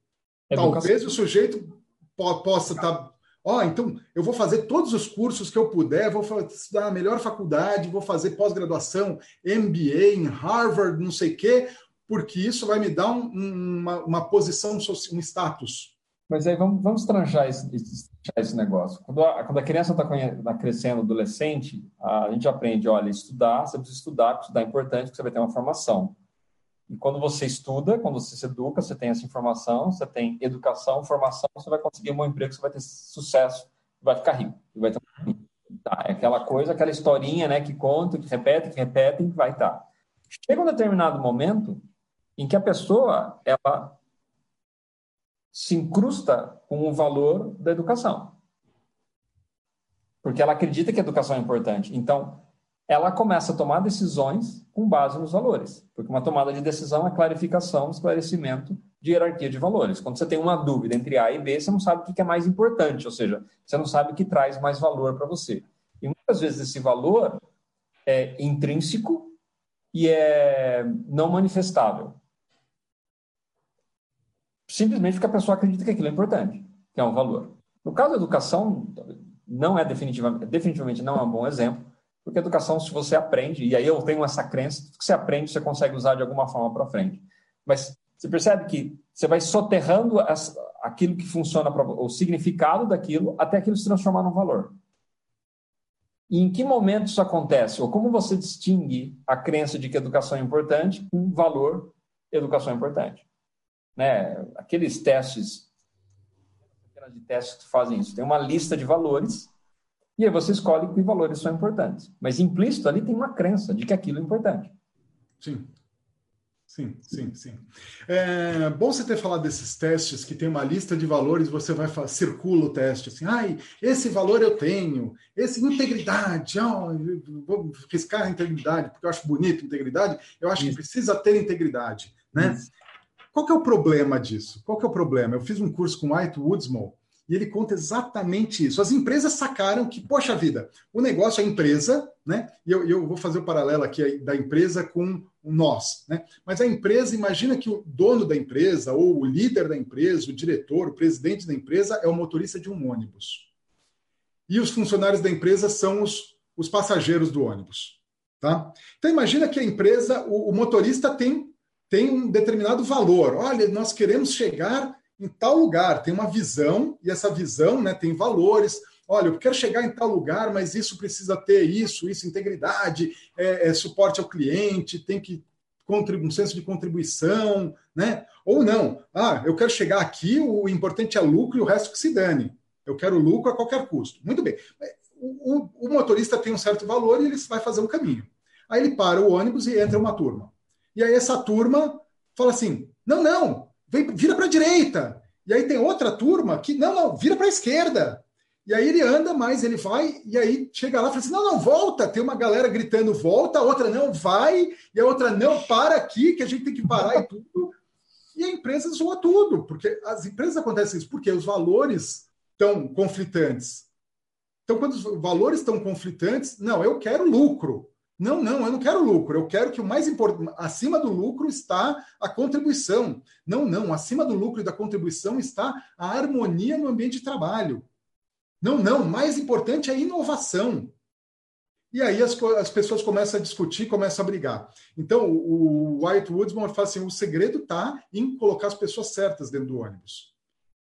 Educação. Talvez o sujeito po possa estar. Tá, Ó, oh, então eu vou fazer todos os cursos que eu puder, vou estudar na melhor faculdade, vou fazer pós-graduação, MBA em Harvard, não sei o quê, porque isso vai me dar um, uma, uma posição, um status.
Mas aí vamos, vamos tranchar esse, esse negócio. Quando a, quando a criança está tá crescendo, adolescente, a gente aprende, olha, estudar, você precisa estudar, estudar é importante, porque você vai ter uma formação. E quando você estuda, quando você se educa, você tem essa informação, você tem educação, formação, você vai conseguir um bom emprego, você vai ter sucesso, vai ficar rico, vai ter tá, é aquela coisa, aquela historinha, né, que conta, que repete, que repete, que vai estar. Tá. Chega um determinado momento em que a pessoa ela se incrusta com o valor da educação. Porque ela acredita que a educação é importante. Então, ela começa a tomar decisões com base nos valores, porque uma tomada de decisão é clarificação, esclarecimento de hierarquia de valores. Quando você tem uma dúvida entre A e B, você não sabe o que é mais importante, ou seja, você não sabe o que traz mais valor para você. E muitas vezes esse valor é intrínseco e é não manifestável. Simplesmente porque a pessoa acredita que aquilo é importante, que é um valor. No caso da educação, não é definitivamente, definitivamente não é um bom exemplo, porque educação, se você aprende, e aí eu tenho essa crença, que você aprende, você consegue usar de alguma forma para frente. Mas você percebe que você vai soterrando as, aquilo que funciona, pra, o significado daquilo, até aquilo se transformar num valor. E em que momento isso acontece? Ou como você distingue a crença de que educação é importante com valor educação é importante? Né? Aqueles testes, de testes que fazem isso, tem uma lista de valores e aí você escolhe que valores são importantes. Mas implícito ali tem uma crença de que aquilo é importante.
Sim. Sim, sim, sim. É bom você ter falado desses testes que tem uma lista de valores, você vai circula o teste assim, ai, esse valor eu tenho, esse integridade, oh, vou riscar a integridade, porque eu acho bonito integridade, eu acho Isso. que precisa ter integridade, né? Isso. Qual que é o problema disso? Qual que é o problema? Eu fiz um curso com White Woodsmore e ele conta exatamente isso. As empresas sacaram que, poxa vida, o negócio é a empresa, né? E eu, eu vou fazer o paralelo aqui da empresa com nós, né? Mas a empresa, imagina que o dono da empresa, ou o líder da empresa, o diretor, o presidente da empresa é o motorista de um ônibus. E os funcionários da empresa são os, os passageiros do ônibus. Tá? Então imagina que a empresa, o, o motorista tem, tem um determinado valor. Olha, nós queremos chegar em tal lugar, tem uma visão, e essa visão né, tem valores. Olha, eu quero chegar em tal lugar, mas isso precisa ter isso, isso, integridade, é, é suporte ao cliente, tem que um senso de contribuição, né? Ou não, ah, eu quero chegar aqui, o importante é lucro e o resto que se dane. Eu quero lucro a qualquer custo. Muito bem. O, o, o motorista tem um certo valor e ele vai fazer um caminho. Aí ele para o ônibus e entra uma turma. E aí essa turma fala assim: não, não, vem, vira para a direita. E aí tem outra turma que, não, não, vira para a esquerda. E aí ele anda mais, ele vai, e aí chega lá e fala assim: não, não, volta. Tem uma galera gritando, volta, a outra não, vai, e a outra não, para aqui, que a gente tem que parar e tudo. E a empresa zoa tudo, porque as empresas acontecem isso, porque os valores estão conflitantes. Então, quando os valores estão conflitantes, não, eu quero lucro. Não, não, eu não quero lucro. Eu quero que o mais importante, acima do lucro está a contribuição. Não, não, acima do lucro e da contribuição está a harmonia no ambiente de trabalho. Não, não, mais importante é a inovação. E aí as, as pessoas começam a discutir, começam a brigar. Então, o White Woodsman fala assim: o segredo está em colocar as pessoas certas dentro do ônibus.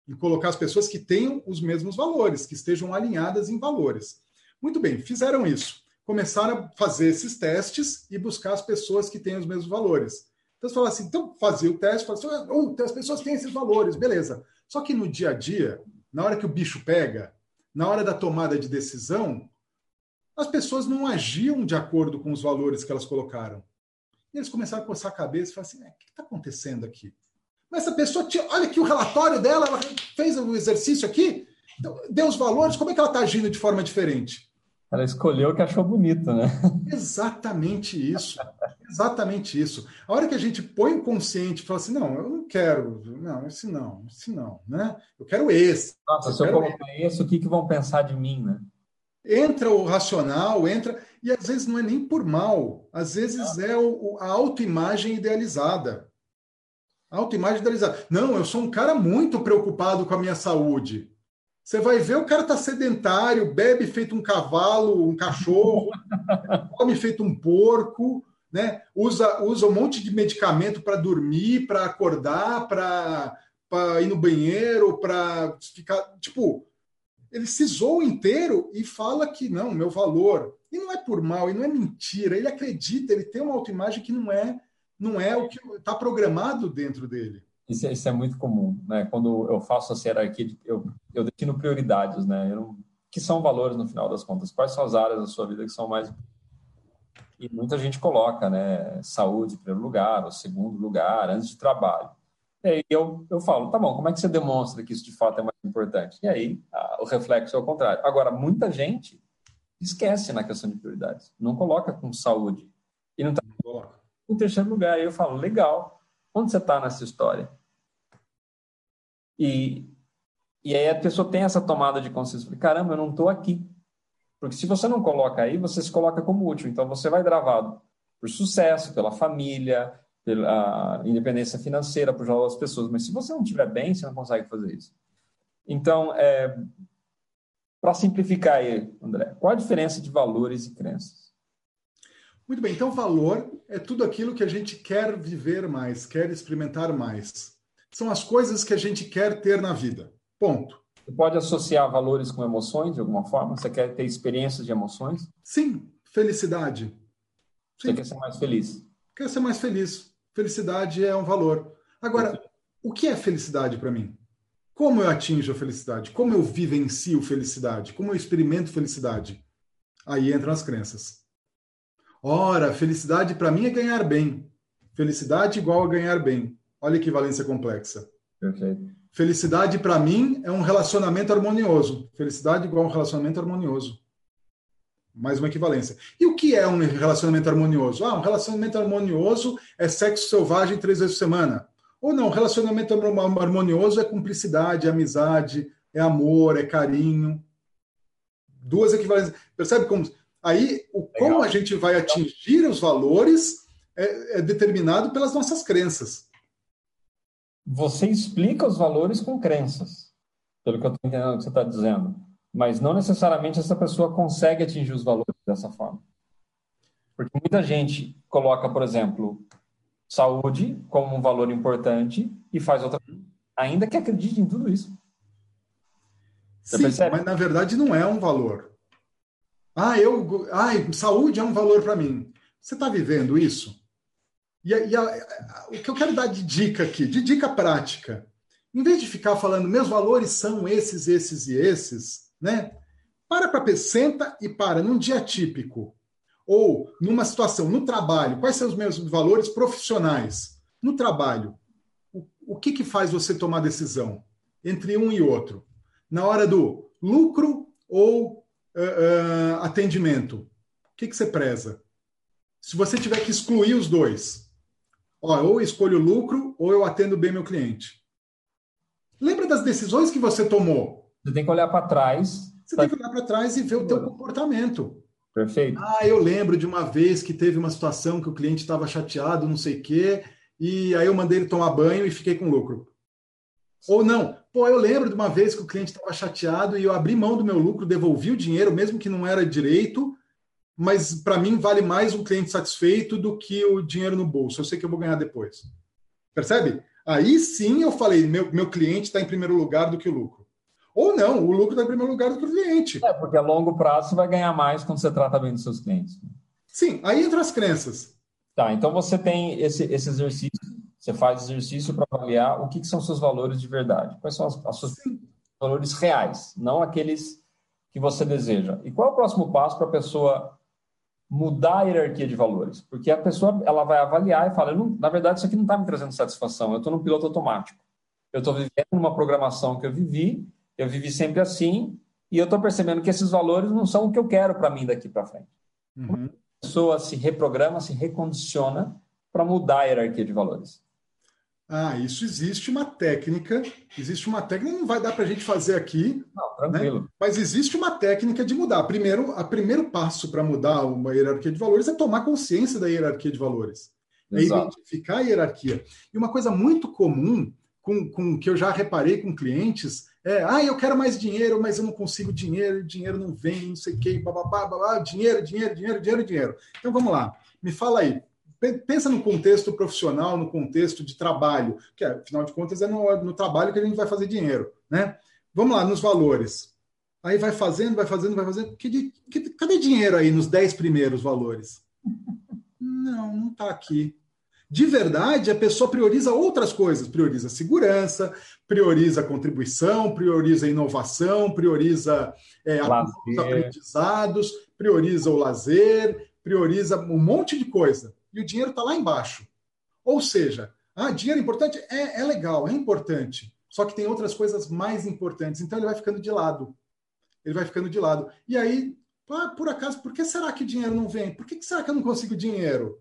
Em colocar as pessoas que tenham os mesmos valores, que estejam alinhadas em valores. Muito bem, fizeram isso. Começaram a fazer esses testes e buscar as pessoas que têm os mesmos valores. Então, você fala assim: então, fazia o teste, fala assim, oh, as pessoas têm esses valores, beleza. Só que no dia a dia, na hora que o bicho pega, na hora da tomada de decisão, as pessoas não agiam de acordo com os valores que elas colocaram. E eles começaram a coçar a cabeça e falaram assim: é, o que está acontecendo aqui? Mas essa pessoa, tinha, olha aqui o relatório dela, ela fez o exercício aqui, então, deu os valores, como é que ela está agindo de forma diferente?
Ela escolheu o que achou bonito, né?
Exatamente isso. Exatamente isso. A hora que a gente põe o consciente e fala assim, não, eu não quero, não, esse não, esse não, né? Eu quero esse.
Nossa,
eu
se eu colocar esse, o que, que vão pensar de mim, né?
Entra o racional, entra, e às vezes não é nem por mal, às vezes é o, a autoimagem idealizada. A autoimagem idealizada. Não, eu sou um cara muito preocupado com a minha saúde. Você vai ver o cara tá sedentário, bebe feito um cavalo, um cachorro, come feito um porco, né? Usa, usa um monte de medicamento para dormir, para acordar, para ir no banheiro, para ficar. Tipo, ele se zoa inteiro e fala que não, meu valor. E não é por mal, e não é mentira. Ele acredita, ele tem uma autoimagem que não é, não é o que está programado dentro dele.
Isso, é, isso, é muito comum, né? Quando eu faço essa hierarquia, eu, eu defino prioridades, né? Não, que são valores no final das contas? Quais são as áreas da sua vida que são mais e muita gente coloca, né, saúde em primeiro lugar, ou segundo lugar, antes de trabalho. E aí eu, eu falo, tá bom, como é que você demonstra que isso de fato é mais importante? E aí a, o reflexo é o contrário. Agora, muita gente esquece na questão de prioridades, não coloca com saúde. E não está em terceiro lugar. Aí eu falo, legal, onde você está nessa história? E, e aí a pessoa tem essa tomada de consciência, caramba, eu não estou aqui. Porque se você não coloca aí, você se coloca como útil. Então você vai travado por sucesso, pela família, pela independência financeira, por ajudar as pessoas. Mas se você não estiver bem, você não consegue fazer isso. Então, é, para simplificar aí, André, qual a diferença de valores e crenças?
Muito bem, então valor é tudo aquilo que a gente quer viver mais, quer experimentar mais. São as coisas que a gente quer ter na vida. Ponto.
Você pode associar valores com emoções de alguma forma? Você quer ter experiências de emoções?
Sim, felicidade.
Sim. Você quer ser mais feliz?
Quer ser mais feliz. Felicidade é um valor. Agora, o que é felicidade para mim? Como eu atinjo a felicidade? Como eu vivencio felicidade? Como eu experimento felicidade? Aí entram as crenças. Ora, felicidade para mim é ganhar bem. Felicidade igual a ganhar bem. Olha a equivalência complexa.
Perfeito.
Felicidade, para mim, é um relacionamento harmonioso. Felicidade igual a um relacionamento harmonioso. Mais uma equivalência. E o que é um relacionamento harmonioso? Ah, um relacionamento harmonioso é sexo selvagem três vezes por semana. Ou não, relacionamento harmonioso é cumplicidade, é amizade, é amor, é carinho. Duas equivalências. Percebe como. Aí, o, como a gente vai atingir os valores é, é determinado pelas nossas crenças
você explica os valores com crenças, pelo que eu estou entendendo que você está dizendo. Mas não necessariamente essa pessoa consegue atingir os valores dessa forma. Porque muita gente coloca, por exemplo, saúde como um valor importante e faz outra, ainda que acredite em tudo isso.
Você Sim, percebe? mas na verdade não é um valor. Ah, eu, ai, saúde é um valor para mim. Você está vivendo isso? E, e a, a, o que eu quero dar de dica aqui, de dica prática, em vez de ficar falando meus valores são esses, esses e esses, né? Para para senta e para num dia típico ou numa situação no trabalho, quais são os meus valores profissionais? No trabalho, o, o que, que faz você tomar decisão entre um e outro? Na hora do lucro ou uh, uh, atendimento? O que, que você preza? Se você tiver que excluir os dois, ó, ou eu escolho lucro ou eu atendo bem meu cliente. Lembra das decisões que você tomou?
Você tem que olhar para trás.
Você pra... tem que olhar para trás e ver o teu comportamento.
Perfeito.
Ah, eu lembro de uma vez que teve uma situação que o cliente estava chateado, não sei o quê, e aí eu mandei ele tomar banho e fiquei com lucro. Ou não, pô, eu lembro de uma vez que o cliente estava chateado e eu abri mão do meu lucro, devolvi o dinheiro, mesmo que não era direito, mas para mim vale mais um cliente satisfeito do que o dinheiro no bolso. Eu sei que eu vou ganhar depois. Percebe? Aí sim eu falei, meu, meu cliente está em primeiro lugar do que o lucro. Ou não, o lucro está em primeiro lugar do que o cliente.
É, porque a longo prazo você vai ganhar mais quando você trata bem dos seus clientes.
Sim, aí entra as crenças.
Tá, então você tem esse, esse exercício, você faz exercício para avaliar o que, que, são seus valores de verdade. Quais são os seus valores reais, não aqueles que você deseja. E qual é o próximo passo para a pessoa mudar a hierarquia de valores? Porque a pessoa ela vai avaliar e fala, na verdade, isso aqui não está me trazendo satisfação, eu estou no piloto automático. Eu estou vivendo numa programação que eu vivi eu vivi sempre assim e eu estou percebendo que esses valores não são o que eu quero para mim daqui para frente. Uhum. A pessoa se reprograma, se recondiciona para mudar a hierarquia de valores.
Ah, isso existe uma técnica, existe uma técnica, não vai dar para a gente fazer aqui,
não, tranquilo.
Né? mas existe uma técnica de mudar. Primeiro, o primeiro passo para mudar uma hierarquia de valores é tomar consciência da hierarquia de valores, é Exato. é identificar a hierarquia. E uma coisa muito comum, com, com que eu já reparei com clientes, é, ah, eu quero mais dinheiro, mas eu não consigo dinheiro, dinheiro não vem, não sei o que, bababá, babá, dinheiro, dinheiro, dinheiro, dinheiro, dinheiro. Então vamos lá, me fala aí. Pensa no contexto profissional, no contexto de trabalho, que afinal de contas é no, no trabalho que a gente vai fazer dinheiro, né? Vamos lá, nos valores. Aí vai fazendo, vai fazendo, vai fazendo. Que, que, cadê dinheiro aí nos 10 primeiros valores? Não, não está aqui. De verdade, a pessoa prioriza outras coisas, prioriza segurança, prioriza contribuição, prioriza inovação, prioriza é, aprendizados, prioriza o lazer, prioriza um monte de coisa. E o dinheiro está lá embaixo. Ou seja, ah, dinheiro importante? É, é legal, é importante. Só que tem outras coisas mais importantes. Então ele vai ficando de lado. Ele vai ficando de lado. E aí, por acaso, por que será que dinheiro não vem? Por que será que eu não consigo dinheiro?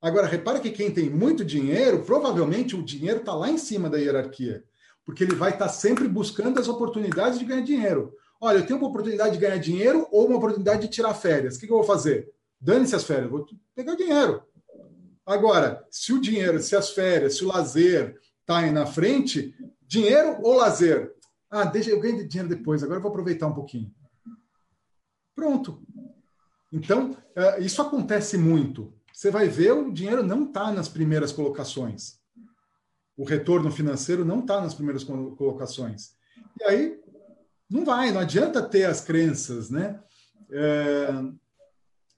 Agora, repara que quem tem muito dinheiro, provavelmente o dinheiro está lá em cima da hierarquia, porque ele vai estar tá sempre buscando as oportunidades de ganhar dinheiro. Olha, eu tenho uma oportunidade de ganhar dinheiro ou uma oportunidade de tirar férias. O que, que eu vou fazer? Dane-se as férias, vou pegar dinheiro. Agora, se o dinheiro, se as férias, se o lazer está aí na frente, dinheiro ou lazer? Ah, deixa eu ganhar dinheiro depois, agora eu vou aproveitar um pouquinho. Pronto. Então, eh, isso acontece muito você vai ver o dinheiro não está nas primeiras colocações. O retorno financeiro não está nas primeiras colocações. E aí, não vai, não adianta ter as crenças, né? É,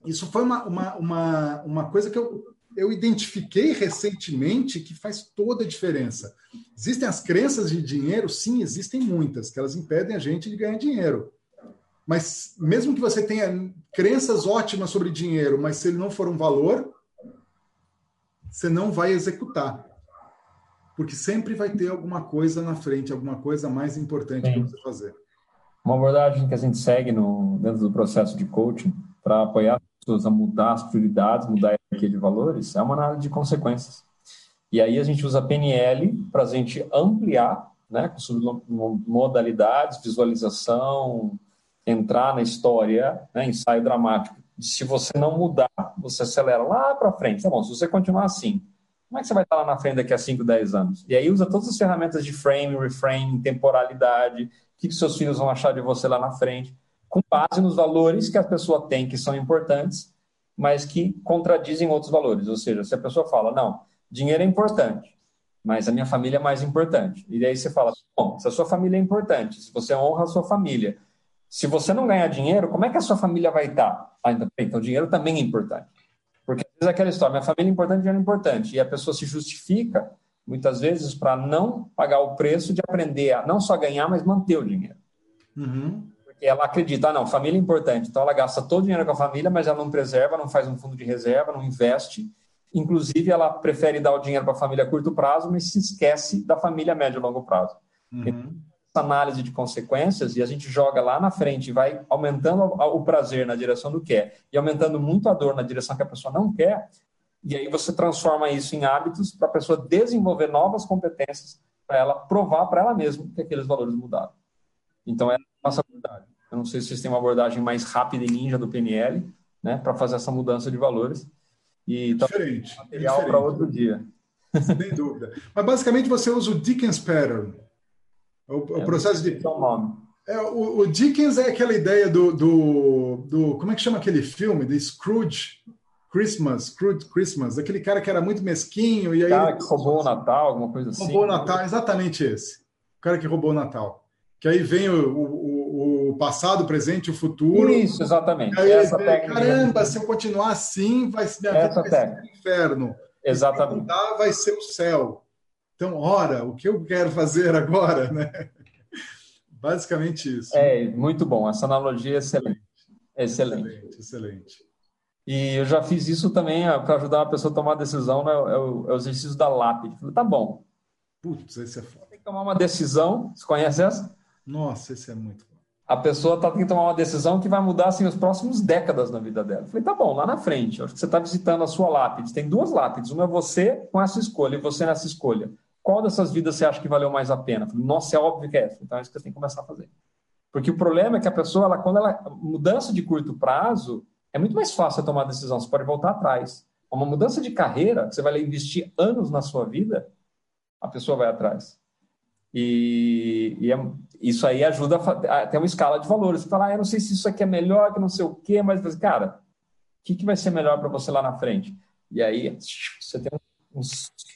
isso foi uma, uma, uma, uma coisa que eu, eu identifiquei recentemente que faz toda a diferença. Existem as crenças de dinheiro? Sim, existem muitas, que elas impedem a gente de ganhar dinheiro. Mas mesmo que você tenha crenças ótimas sobre dinheiro, mas se ele não for um valor, você não vai executar. Porque sempre vai ter alguma coisa na frente, alguma coisa mais importante para você fazer.
Uma abordagem que a gente segue no, dentro do processo de coaching para apoiar as pessoas a mudar as prioridades, mudar a hierarquia de valores, é uma análise de consequências. E aí a gente usa PNL para a gente ampliar, né, com modalidades, visualização, entrar na história, né, ensaio dramático. Se você não mudar, você acelera lá para frente. Tá bom, se você continuar assim, como é que você vai estar lá na frente daqui a 5, 10 anos? E aí usa todas as ferramentas de frame, reframe, temporalidade, o que, que seus filhos vão achar de você lá na frente, com base nos valores que a pessoa tem, que são importantes, mas que contradizem outros valores. Ou seja, se a pessoa fala, não, dinheiro é importante, mas a minha família é mais importante. E daí você fala, bom, se a sua família é importante, se você honra a sua família, se você não ganhar dinheiro, como é que a sua família vai estar? Ah, então, então o dinheiro também é importante. Porque às vezes é aquela história, minha família é importante, dinheiro é importante. E a pessoa se justifica, muitas vezes, para não pagar o preço de aprender a não só ganhar, mas manter o dinheiro. Uhum. Ela acredita, ah, não, família é importante. Então ela gasta todo o dinheiro com a família, mas ela não preserva, não faz um fundo de reserva, não investe. Inclusive, ela prefere dar o dinheiro para a família a curto prazo, mas se esquece da família a médio e longo prazo. Uhum. Então, essa análise de consequências e a gente joga lá na frente e vai aumentando o prazer na direção do quer e aumentando muito a dor na direção que a pessoa não quer, e aí você transforma isso em hábitos para a pessoa desenvolver novas competências para ela provar para ela mesma que aqueles valores mudaram. Então, é nossa abordagem. Eu não sei se vocês têm uma abordagem mais rápida e ninja do PNL, né, para fazer essa mudança de valores.
E diferente.
Material para outro dia.
Sem dúvida. Mas basicamente você usa o Dickens Pattern. O, o é, processo de. É, o, o, Dickens é aquela ideia do, do, do, Como é que chama aquele filme? De Scrooge Christmas, Scrooge Christmas, aquele cara que era muito mesquinho. E aí
cara que roubou o Natal, alguma coisa assim.
Roubou o Natal, exatamente esse. O cara que roubou o Natal. Que aí vem o, o, o passado, o presente e o futuro.
Isso, exatamente.
Aí Essa vem, técnica. Caramba, se eu continuar assim, vai, minha Essa vida vai ser um inferno.
Exatamente.
Se eu vai ser o céu. Então, ora, o que eu quero fazer agora, né? Basicamente isso.
É, muito bom. Essa analogia é excelente. Excelente.
Excelente, excelente.
E eu já fiz isso também para ajudar a pessoa a tomar a decisão, né? é, o, é o exercício da lápide. Falei, tá bom.
Putz, esse é foda.
Tem que tomar uma decisão. Você conhece essa?
Nossa, esse é muito bom.
A pessoa tá, tem que tomar uma decisão que vai mudar assim, os próximos décadas na vida dela. Falei, tá bom, lá na frente. Acho que você está visitando a sua lápide. Tem duas lápides. Uma é você com essa escolha e você nessa escolha qual dessas vidas você acha que valeu mais a pena? Falei, Nossa, é óbvio que é essa. Então é isso que você tem que começar a fazer. Porque o problema é que a pessoa, ela, quando ela. Mudança de curto prazo, é muito mais fácil tomar decisão. Você pode voltar atrás. Uma mudança de carreira, você vai investir anos na sua vida, a pessoa vai atrás. E, e é, isso aí ajuda a, a, ter uma escala de valores. Você fala, ah, eu não sei se isso aqui é melhor, que não sei o quê, mas, cara, o que, que vai ser melhor para você lá na frente? E aí você tem um, um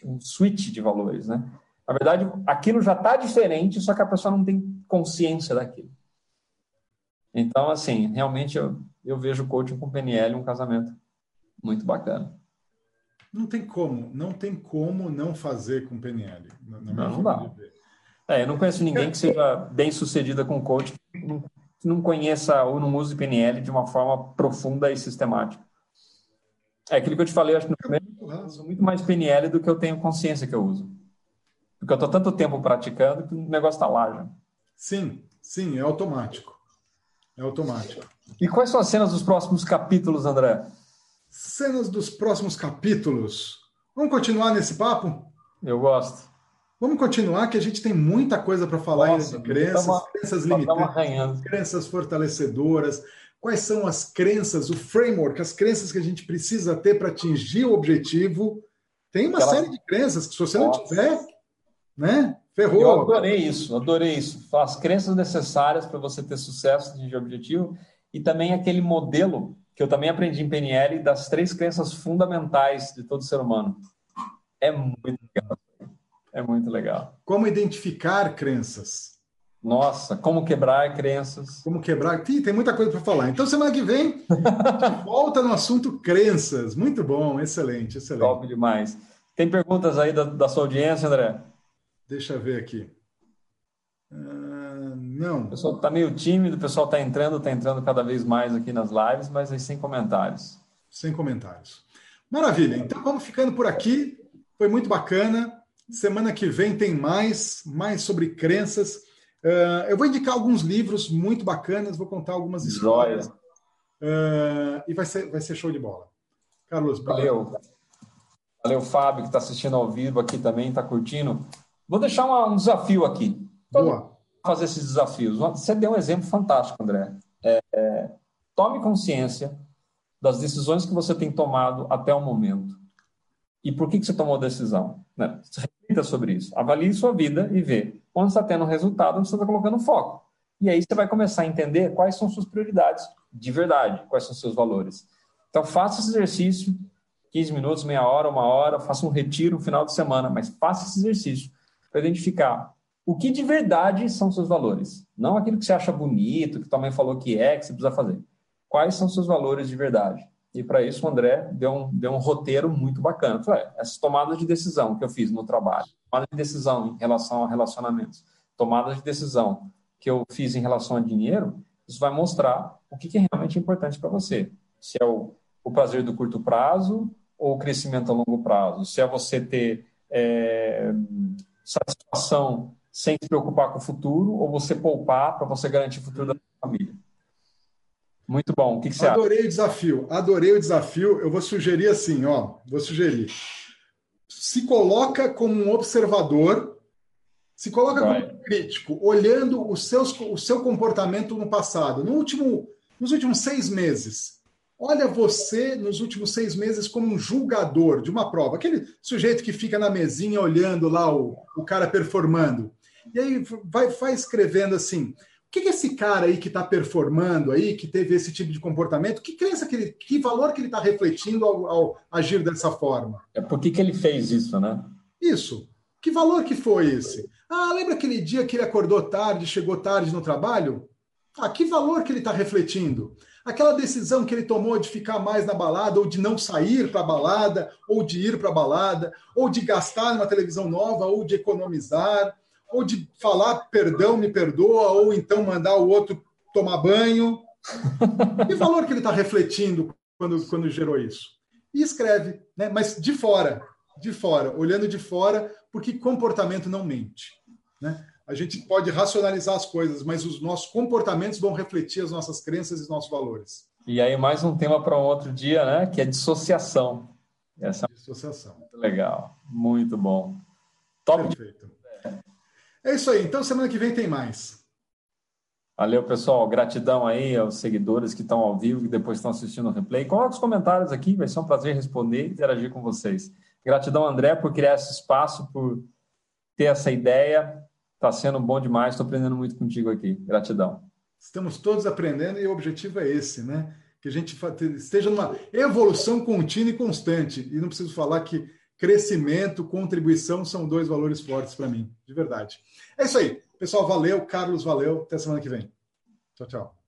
um switch de valores, né? Na verdade, aquilo já está diferente, só que a pessoa não tem consciência daquilo. Então, assim, realmente eu, eu vejo o coaching com PNL um casamento muito bacana.
Não tem como, não tem como não fazer com PNL.
Na, na não, não dá. É, eu não conheço ninguém que seja bem sucedida com coaching que não, conheça ou não use PNL de uma forma profunda e sistemática. É aquilo que eu te falei, acho que no primeiro eu uso muito mais PNL do que eu tenho consciência que eu uso. Porque eu estou tanto tempo praticando que o negócio está lá já.
Sim, sim, é automático. É automático.
E quais são as cenas dos próximos capítulos, André?
Cenas dos próximos capítulos. Vamos continuar nesse papo?
Eu gosto.
Vamos continuar, que a gente tem muita coisa para falar Nossa, ainda de crenças, uma, crenças limitantes, crenças fortalecedoras, quais são as crenças, o framework, as crenças que a gente precisa ter para atingir o objetivo. Tem uma Aquela... série de crenças que, se você Nossa. não tiver, né? Ferrou.
Eu adorei isso, adorei isso. As crenças necessárias para você ter sucesso, atingir o objetivo, e também aquele modelo que eu também aprendi em PNL das três crenças fundamentais de todo ser humano. É muito legal. É muito legal.
Como identificar crenças?
Nossa, como quebrar crenças.
Como quebrar. Ih, tem muita coisa para falar. Então, semana que vem, volta no assunto crenças. Muito bom, excelente, excelente.
Top demais. Tem perguntas aí da, da sua audiência, André?
Deixa eu ver aqui. Uh, não.
O pessoal está meio tímido, o pessoal está entrando, está entrando cada vez mais aqui nas lives, mas aí sem comentários.
Sem comentários. Maravilha. Então, vamos ficando por aqui. Foi muito bacana. Semana que vem tem mais, mais sobre crenças. Uh, eu vou indicar alguns livros muito bacanas, vou contar algumas histórias. Uh, e vai ser, vai ser show de bola. Carlos,
valeu. Valeu, Fábio, que está assistindo ao vivo aqui também, está curtindo. Vou deixar uma, um desafio aqui.
Boa.
Fazer esses desafios. Você deu um exemplo fantástico, André. É, é, tome consciência das decisões que você tem tomado até o momento. E por que, que você tomou a decisão? Né? Reflita sobre isso. Avalie sua vida e vê onde está tendo resultado, onde você está colocando foco. E aí você vai começar a entender quais são suas prioridades de verdade, quais são seus valores. Então, faça esse exercício, 15 minutos, meia hora, uma hora, faça um retiro no final de semana, mas faça esse exercício para identificar o que de verdade são seus valores. Não aquilo que você acha bonito, que também falou que é, que você precisa fazer. Quais são seus valores de verdade? E para isso o André deu um, deu um roteiro muito bacana. Falei, essas tomadas de decisão que eu fiz no trabalho, tomada de decisão em relação a relacionamentos, tomada de decisão que eu fiz em relação a dinheiro, isso vai mostrar o que, que é realmente importante para você. Se é o, o prazer do curto prazo ou o crescimento a longo prazo. Se é você ter é, satisfação sem se preocupar com o futuro ou você poupar para você garantir o futuro da sua família. Muito bom. O que, que você
Adorei acha? o desafio. Adorei o desafio. Eu vou sugerir assim, ó. Vou sugerir. Se coloca como um observador, se coloca Vai. como um crítico, olhando os seus, o seu comportamento no passado, no último, nos últimos seis meses. Olha você nos últimos seis meses como um julgador de uma prova. Aquele sujeito que fica na mesinha olhando lá o, o cara performando. E aí vai, vai escrevendo assim: que, que esse cara aí que está performando aí, que teve esse tipo de comportamento, que crença que ele, que valor que ele está refletindo ao, ao, agir dessa forma?
É por que, que ele fez isso, né?
Isso. Que valor que foi esse? Ah, lembra aquele dia que ele acordou tarde, chegou tarde no trabalho? Ah, que valor que ele está refletindo? Aquela decisão que ele tomou de ficar mais na balada, ou de não sair para a balada, ou de ir para a balada, ou de gastar numa televisão nova, ou de economizar ou de falar perdão, me perdoa, ou então mandar o outro tomar banho. Que valor que ele está refletindo quando, quando gerou isso? E escreve, né? mas de fora, de fora, olhando de fora, porque comportamento não mente. Né? A gente pode racionalizar as coisas, mas os nossos comportamentos vão refletir as nossas crenças e os nossos valores.
E aí, mais um tema para um outro dia, né? Que é dissociação.
Essa... Dissociação.
Muito legal, muito bom. Top.
Perfeito. É isso aí. Então, semana que vem tem mais.
Valeu, pessoal. Gratidão aí aos seguidores que estão ao vivo e depois estão assistindo o replay. Coloque os comentários aqui, vai ser um prazer responder e interagir com vocês. Gratidão, André, por criar esse espaço, por ter essa ideia. Está sendo bom demais, estou aprendendo muito contigo aqui. Gratidão.
Estamos todos aprendendo e o objetivo é esse, né? Que a gente esteja numa evolução contínua e constante. E não preciso falar que crescimento, contribuição são dois valores fortes para mim, de verdade. É isso aí. Pessoal, valeu. Carlos, valeu. Até semana que vem. Tchau, tchau.